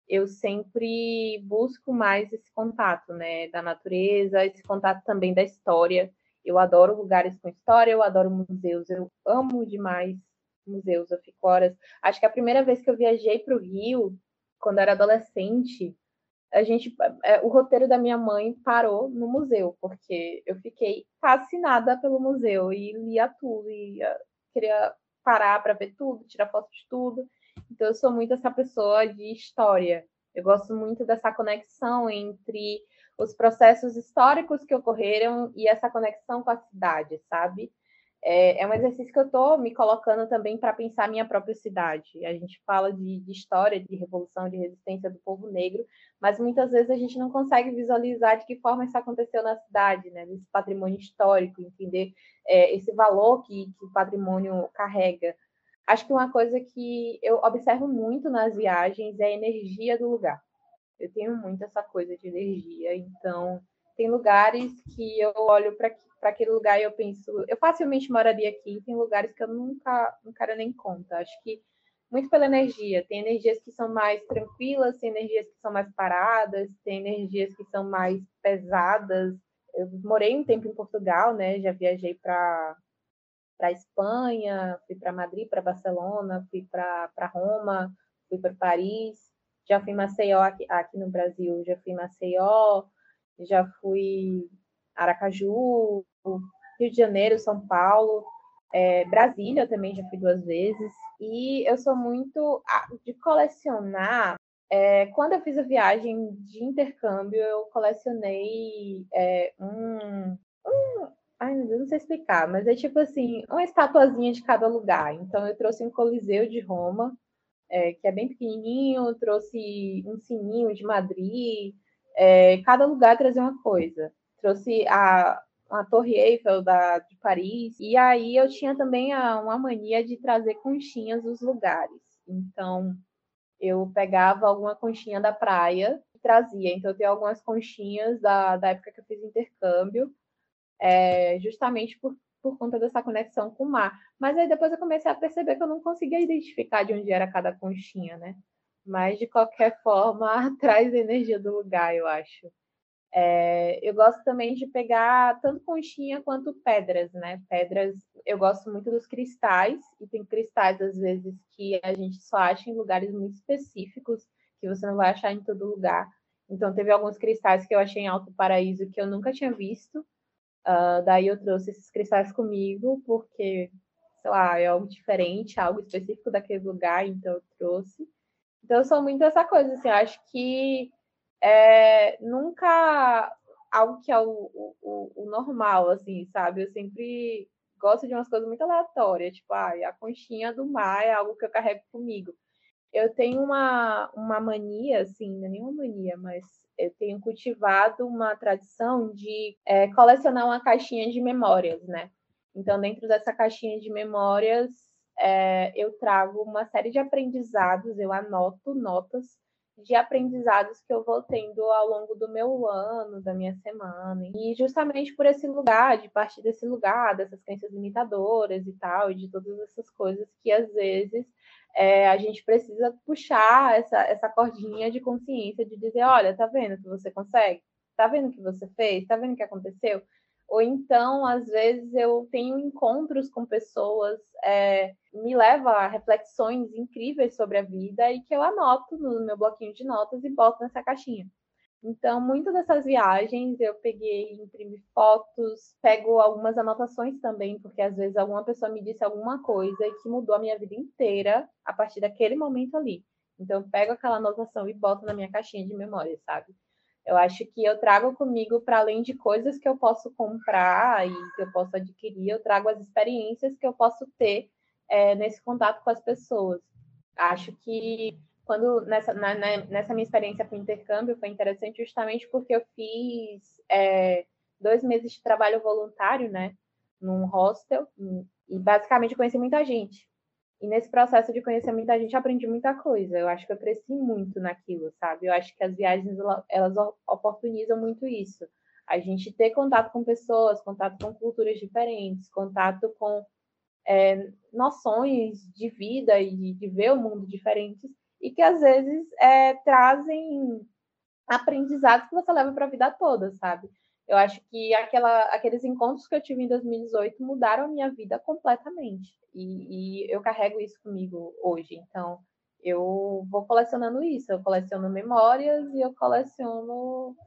Speaker 3: eu sempre busco mais esse contato, né, da natureza, esse contato também da história. Eu adoro lugares com história, eu adoro museus, eu amo demais museus, eu fico horas. Acho que a primeira vez que eu viajei para o Rio, quando eu era adolescente, a gente, é, o roteiro da minha mãe parou no museu, porque eu fiquei fascinada pelo museu e lia tudo, e queria parar para ver tudo, tirar foto de tudo. Então, eu sou muito essa pessoa de história. Eu gosto muito dessa conexão entre os processos históricos que ocorreram e essa conexão com a cidade, sabe? É, é um exercício que eu estou me colocando também para pensar a minha própria cidade. A gente fala de, de, história, de revolução, de resistência do povo negro, mas muitas vezes a gente não consegue visualizar de que forma isso aconteceu na cidade, né? Esse patrimônio histórico, entender é, esse valor que, que o patrimônio carrega. Acho que uma coisa que eu observo muito nas viagens é a energia do lugar. Eu tenho muito essa coisa de energia, então tem lugares que eu olho para aquele lugar e eu penso, eu facilmente moraria aqui, tem lugares que eu nunca não quero nem conta. Acho que muito pela energia. Tem energias que são mais tranquilas, tem energias que são mais paradas, tem energias que são mais pesadas. Eu morei um tempo em Portugal, né? Já viajei para para Espanha, fui para Madrid, para Barcelona, fui para Roma, fui para Paris, já fui Maceió aqui, aqui, no Brasil, já fui em Maceió, já fui Aracaju, Rio de Janeiro, São Paulo, é, Brasília também já fui duas vezes. E eu sou muito de colecionar. É, quando eu fiz a viagem de intercâmbio, eu colecionei é, um, um Ai, meu Deus, não sei explicar, mas é tipo assim, uma estatuazinha de cada lugar. Então, eu trouxe um Coliseu de Roma, é, que é bem pequenininho, trouxe um sininho de Madrid, é, cada lugar trazia uma coisa. Trouxe a, a Torre Eiffel da, de Paris, e aí eu tinha também a, uma mania de trazer conchinhas dos lugares. Então, eu pegava alguma conchinha da praia e trazia. Então, eu tenho algumas conchinhas da, da época que eu fiz intercâmbio, é, justamente por, por conta dessa conexão com o mar. Mas aí depois eu comecei a perceber que eu não conseguia identificar de onde era cada conchinha, né? Mas, de qualquer forma, traz a energia do lugar, eu acho. É, eu gosto também de pegar tanto conchinha quanto pedras, né? Pedras, eu gosto muito dos cristais, e tem cristais, às vezes, que a gente só acha em lugares muito específicos, que você não vai achar em todo lugar. Então, teve alguns cristais que eu achei em Alto Paraíso que eu nunca tinha visto. Uh, daí eu trouxe esses cristais comigo, porque, sei lá, é algo diferente, algo específico daquele lugar, então eu trouxe. Então, eu sou muito essa coisa, assim, acho que é, nunca algo que é o, o, o, normal, assim, sabe? Eu sempre gosto de umas coisas muito aleatórias, tipo, ah, a conchinha do mar é algo que eu carrego comigo. Eu tenho uma, uma mania, assim, não é nenhuma mania, mas eu tenho cultivado uma tradição de é, colecionar uma caixinha de memórias, né? Então, dentro dessa caixinha de memórias, é, eu trago uma série de aprendizados, eu anoto notas de aprendizados que eu vou tendo ao longo do meu ano, da minha semana. E justamente por esse lugar, de partir desse lugar, dessas crenças limitadoras e tal, e de todas essas coisas que às vezes é, a gente precisa puxar essa, essa cordinha de consciência de dizer, olha, tá vendo que você consegue? Tá vendo o que você fez? Tá vendo o que aconteceu? Ou então, às vezes, eu tenho encontros com pessoas, é, me leva a reflexões incríveis sobre a vida e que eu anoto no meu bloquinho de notas e boto nessa caixinha. Então, muitas dessas viagens eu peguei, imprimi fotos, pego algumas anotações também, porque às vezes alguma pessoa me disse alguma coisa que mudou a minha vida inteira a partir daquele momento ali. Então, eu pego aquela anotação e boto na minha caixinha de memória, sabe? Eu acho que eu trago comigo, para além de coisas que eu posso comprar e que eu posso adquirir, eu trago as experiências que eu posso ter é, nesse contato com as pessoas. Acho que quando nessa, na, nessa minha experiência com intercâmbio foi interessante justamente porque eu fiz é, dois meses de trabalho voluntário, né, num hostel e basicamente conheci muita gente. E nesse processo de conhecer muita gente, aprendi muita coisa. Eu acho que eu cresci muito naquilo, sabe? Eu acho que as viagens, elas oportunizam muito isso. A gente ter contato com pessoas, contato com culturas diferentes, contato com é, noções de vida e de ver o mundo diferentes, e que às vezes é, trazem aprendizados que você leva para a vida toda, sabe? Eu acho que aquela, aqueles encontros que eu tive em 2018 mudaram a minha vida completamente. E, e eu carrego isso comigo hoje. Então, eu vou colecionando isso. Eu coleciono memórias e eu coleciono,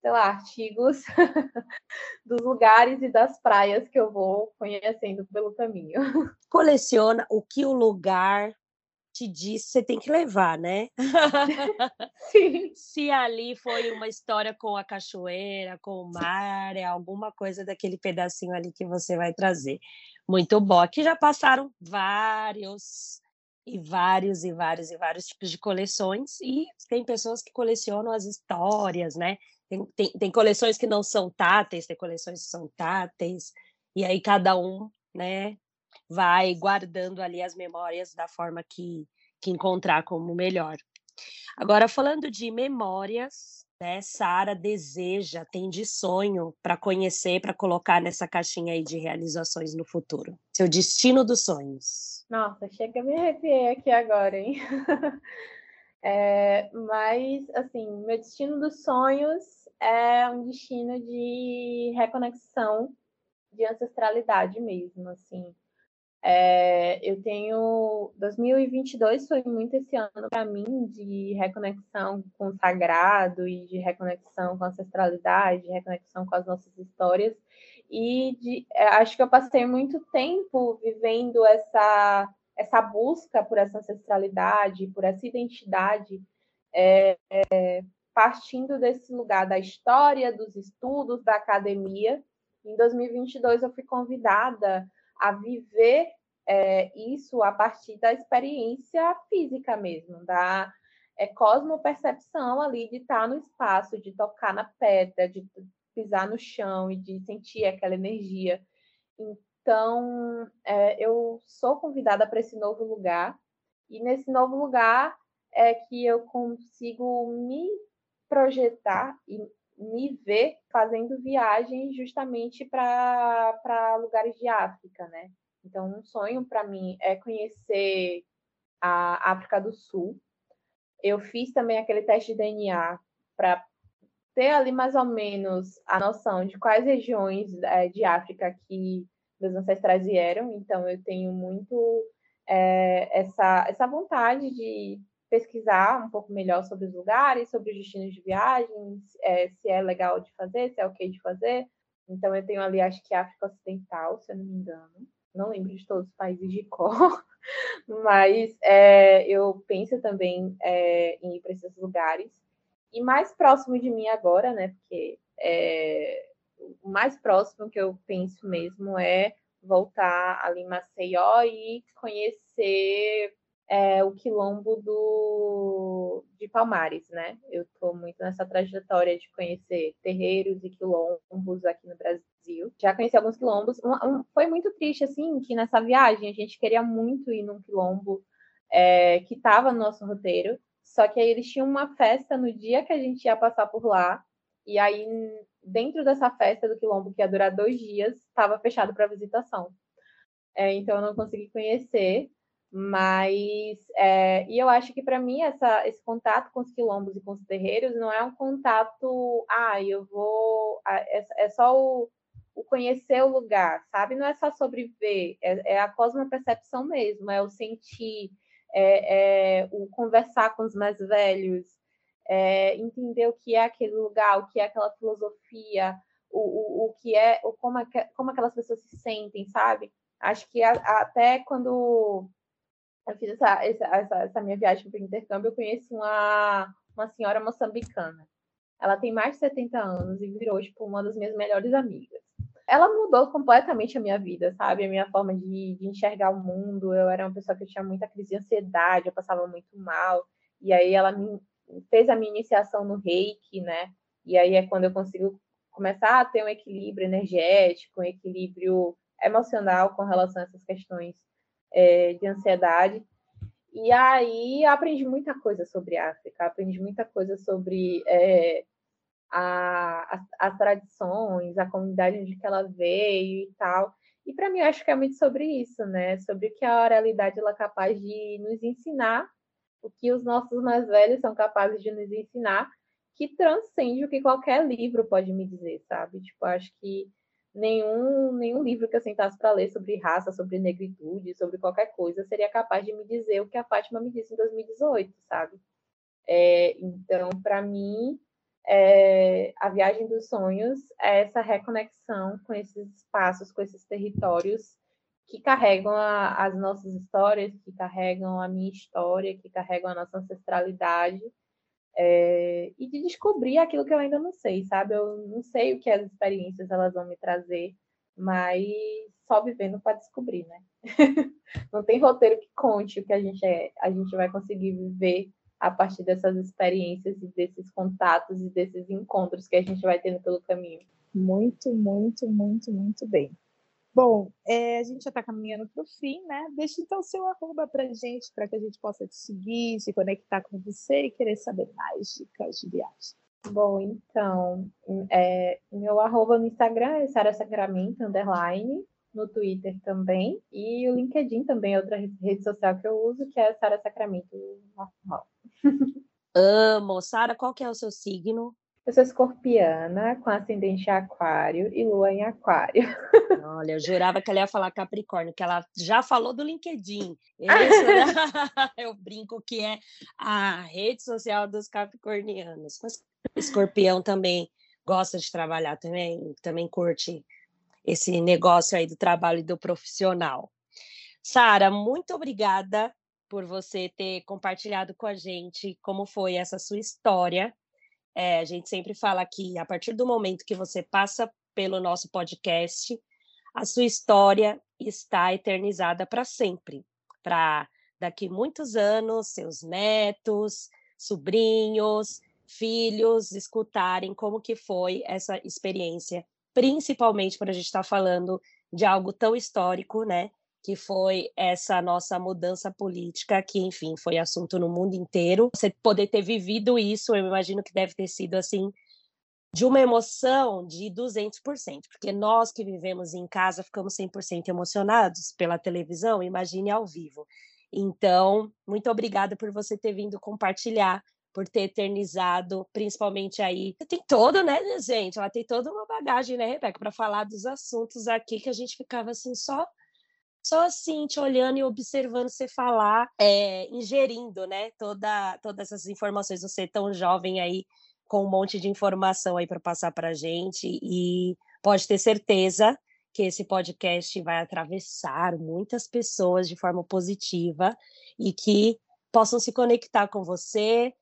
Speaker 3: sei lá, artigos dos lugares e das praias que eu vou conhecendo pelo caminho.
Speaker 2: Coleciona o que o lugar te disse, você tem que levar, né?
Speaker 3: Sim.
Speaker 2: Se ali foi uma história com a cachoeira, com o mar, é alguma coisa daquele pedacinho ali que você vai trazer. Muito bom. Aqui já passaram vários e vários e vários e vários tipos de coleções e tem pessoas que colecionam as histórias, né? Tem, tem, tem coleções que não são táteis, tem coleções que são táteis, e aí cada um, né, vai guardando ali as memórias da forma que, que encontrar como melhor. Agora, falando de memórias, né, Sara deseja, tem de sonho para conhecer, para colocar nessa caixinha aí de realizações no futuro. Seu destino dos sonhos.
Speaker 3: Nossa, chega a me arrepiar aqui agora, hein? é, mas, assim, meu destino dos sonhos é um destino de reconexão, de ancestralidade mesmo, assim. É, eu tenho 2022 foi muito esse ano para mim de reconexão com o sagrado e de reconexão com a ancestralidade, de reconexão com as nossas histórias e de, é, acho que eu passei muito tempo vivendo essa essa busca por essa ancestralidade, por essa identidade, é, é, partindo desse lugar da história, dos estudos, da academia. Em 2022 eu fui convidada a viver é, isso a partir da experiência física mesmo, da é, cosmopercepção ali de estar no espaço, de tocar na pedra, de pisar no chão e de sentir aquela energia. Então, é, eu sou convidada para esse novo lugar, e nesse novo lugar é que eu consigo me projetar e me ver fazendo viagens justamente para lugares de África, né? Então, um sonho para mim é conhecer a África do Sul. Eu fiz também aquele teste de DNA para ter ali mais ou menos a noção de quais regiões é, de África que meus ancestrais vieram. Então, eu tenho muito é, essa, essa vontade de pesquisar um pouco melhor sobre os lugares, sobre os destinos de viagem, é, se é legal de fazer, se é ok de fazer. Então, eu tenho ali, acho que África Ocidental, se eu não me engano. Não lembro de todos os países de cor, mas é, eu penso também é, em ir para esses lugares. E mais próximo de mim agora, né? Porque é, o mais próximo que eu penso mesmo é voltar ali em Maceió e conhecer é, o quilombo do, de Palmares, né? Eu estou muito nessa trajetória de conhecer terreiros e quilombos aqui no Brasil. Já conheci alguns quilombos. Um, um, foi muito triste, assim, que nessa viagem a gente queria muito ir num quilombo é, que estava no nosso roteiro, só que aí eles tinham uma festa no dia que a gente ia passar por lá, e aí dentro dessa festa do quilombo, que ia durar dois dias, estava fechado para visitação. É, então eu não consegui conhecer. Mas, é, e eu acho que para mim essa, esse contato com os quilombos e com os terreiros não é um contato, ah, eu vou, é, é só o, o, conhecer o lugar, sabe? Não é só sobreviver, é, é a cosmopercepção mesmo, é o sentir, é, é o conversar com os mais velhos, é, entender o que é aquele lugar, o que é aquela filosofia, o, o, o que é, o, como, como aquelas pessoas se sentem, sabe? Acho que a, até quando eu fiz essa, essa, essa minha viagem para o intercâmbio, eu conheci uma, uma senhora moçambicana. Ela tem mais de 70 anos e virou, tipo, uma das minhas melhores amigas. Ela mudou completamente a minha vida, sabe? A minha forma de, de enxergar o mundo. Eu era uma pessoa que tinha muita crise de ansiedade, eu passava muito mal. E aí ela me, fez a minha iniciação no reiki, né? E aí é quando eu consigo começar a ter um equilíbrio energético, um equilíbrio emocional com relação a essas questões é, de ansiedade. E aí aprendi muita coisa sobre África, aprendi muita coisa sobre é, a, as, as, tradições, a comunidade onde que ela veio e tal. E para mim, acho que é muito sobre isso, né? Sobre o que a oralidade ela é capaz de nos ensinar, o que os nossos mais velhos são capazes de nos ensinar, que transcende o que qualquer livro pode me dizer, sabe? Tipo, acho que nenhum, nenhum livro que eu sentasse para ler sobre raça, sobre negritude, sobre qualquer coisa, seria capaz de me dizer o que a Fátima me disse em 2018, sabe? É, então, para mim, é, a viagem dos sonhos é essa reconexão com esses espaços, com esses territórios que carregam a, as nossas histórias, que carregam a minha história, que carregam a nossa ancestralidade é, e de descobrir aquilo que eu ainda não sei, sabe? Eu não sei o que as experiências elas vão me trazer, mas só vivendo para descobrir, né? não tem roteiro que conte o que a gente é, a gente vai conseguir viver a partir dessas experiências e desses contatos e desses encontros que a gente vai tendo pelo caminho.
Speaker 1: Muito, muito, muito, muito bem. Bom, é, a gente já está caminhando para o fim, né? Deixa então seu arroba para gente, para que a gente possa te seguir, se conectar com você e querer saber mais dicas de viagem.
Speaker 3: Bom, então, é, meu arroba no Instagram é Sara Sacramento, underline, no Twitter também, e o LinkedIn também é outra rede social que eu uso, que é Sara Sacramento normal.
Speaker 2: Amo. Sara, qual que é o seu signo?
Speaker 3: Eu sou escorpiana, com ascendente aquário e lua em aquário.
Speaker 2: Olha, eu jurava que ela ia falar Capricórnio, que ela já falou do LinkedIn. Né? eu brinco que é a rede social dos capricornianos. Mas escorpião também gosta de trabalhar, também, também curte esse negócio aí do trabalho e do profissional. Sara, muito obrigada por você ter compartilhado com a gente como foi essa sua história é, a gente sempre fala que a partir do momento que você passa pelo nosso podcast, a sua história está eternizada para sempre, para daqui muitos anos seus netos, sobrinhos, filhos escutarem como que foi essa experiência, principalmente quando a gente está falando de algo tão histórico, né? Que foi essa nossa mudança política, que, enfim, foi assunto no mundo inteiro. Você poder ter vivido isso, eu imagino que deve ter sido assim de uma emoção de 200%, porque nós que vivemos em casa ficamos 100% emocionados pela televisão, imagine ao vivo. Então, muito obrigada por você ter vindo compartilhar, por ter eternizado, principalmente aí. Tem todo, né, gente? Ela tem toda uma bagagem, né, Rebeca, para falar dos assuntos aqui que a gente ficava assim só só assim, te olhando e observando você falar, é, ingerindo, né, toda, todas essas informações, você tão jovem aí, com um monte de informação aí para passar para gente e pode ter certeza que esse podcast vai atravessar muitas pessoas de forma positiva e que possam se conectar com você.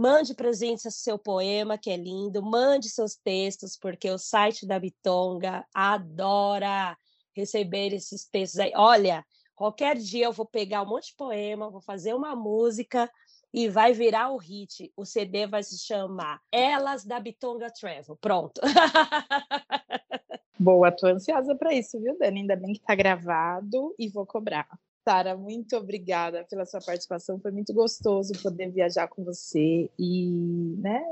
Speaker 2: Mande presente seu poema, que é lindo, mande seus textos, porque o site da Bitonga adora receber esses textos aí. Olha, qualquer dia eu vou pegar um monte de poema, vou fazer uma música e vai virar o hit. O CD vai se chamar Elas da Bitonga Travel. Pronto.
Speaker 1: Boa, tô ansiosa para isso, viu, Dani? Ainda bem que tá gravado e vou cobrar. Sara, muito obrigada pela sua participação. Foi muito gostoso poder viajar com você e, né,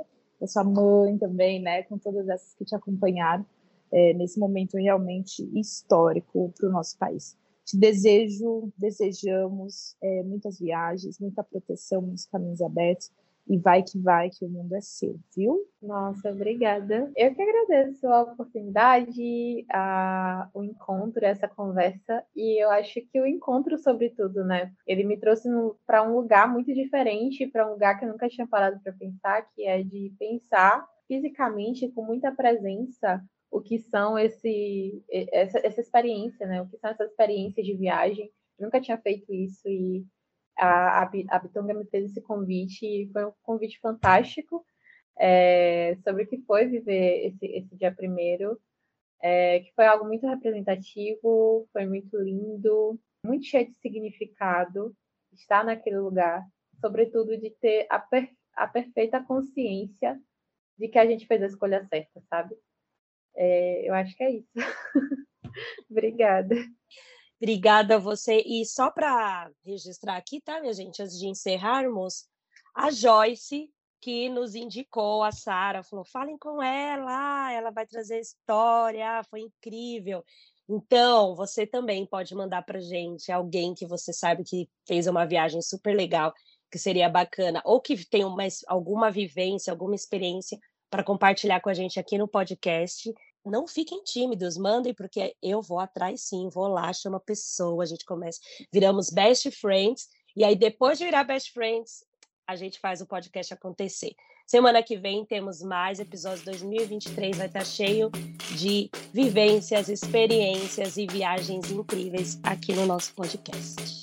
Speaker 1: a sua mãe também, né, com todas essas que te acompanharam é, nesse momento realmente histórico para o nosso país. Te desejo, desejamos é, muitas viagens, muita proteção, muitos caminhos abertos. E vai que vai, que o mundo é seu, viu?
Speaker 3: Nossa, obrigada. Eu que agradeço a oportunidade, a, o encontro, essa conversa. E eu acho que o encontro, sobretudo, né? Ele me trouxe para um lugar muito diferente, para um lugar que eu nunca tinha parado para pensar, que é de pensar fisicamente, com muita presença, o que são esse, essa, essa experiência, né? O que são essas experiências de viagem. Eu nunca tinha feito isso e a, a, Bitonga me fez esse convite e foi um convite fantástico é, sobre o que foi viver esse, esse dia primeiro, é, que foi algo muito representativo, foi muito lindo, muito cheio de significado estar naquele lugar, sobretudo de ter a, per, a perfeita consciência de que a gente fez a escolha certa, sabe? É, eu acho que é isso. Obrigada.
Speaker 2: Obrigada a você. E só para registrar aqui, tá, minha gente, antes de encerrarmos, a Joyce, que nos indicou a Sara, falou: falem com ela, ela vai trazer história, foi incrível. Então, você também pode mandar para gente alguém que você sabe que fez uma viagem super legal, que seria bacana, ou que tem uma, alguma vivência, alguma experiência para compartilhar com a gente aqui no podcast. Não fiquem tímidos, mandem, porque eu vou atrás sim, vou lá, chama a pessoa, a gente começa, viramos best friends, e aí depois de virar best friends, a gente faz o podcast acontecer. Semana que vem temos mais episódios. 2023 vai estar cheio de vivências, experiências e viagens incríveis aqui no nosso podcast.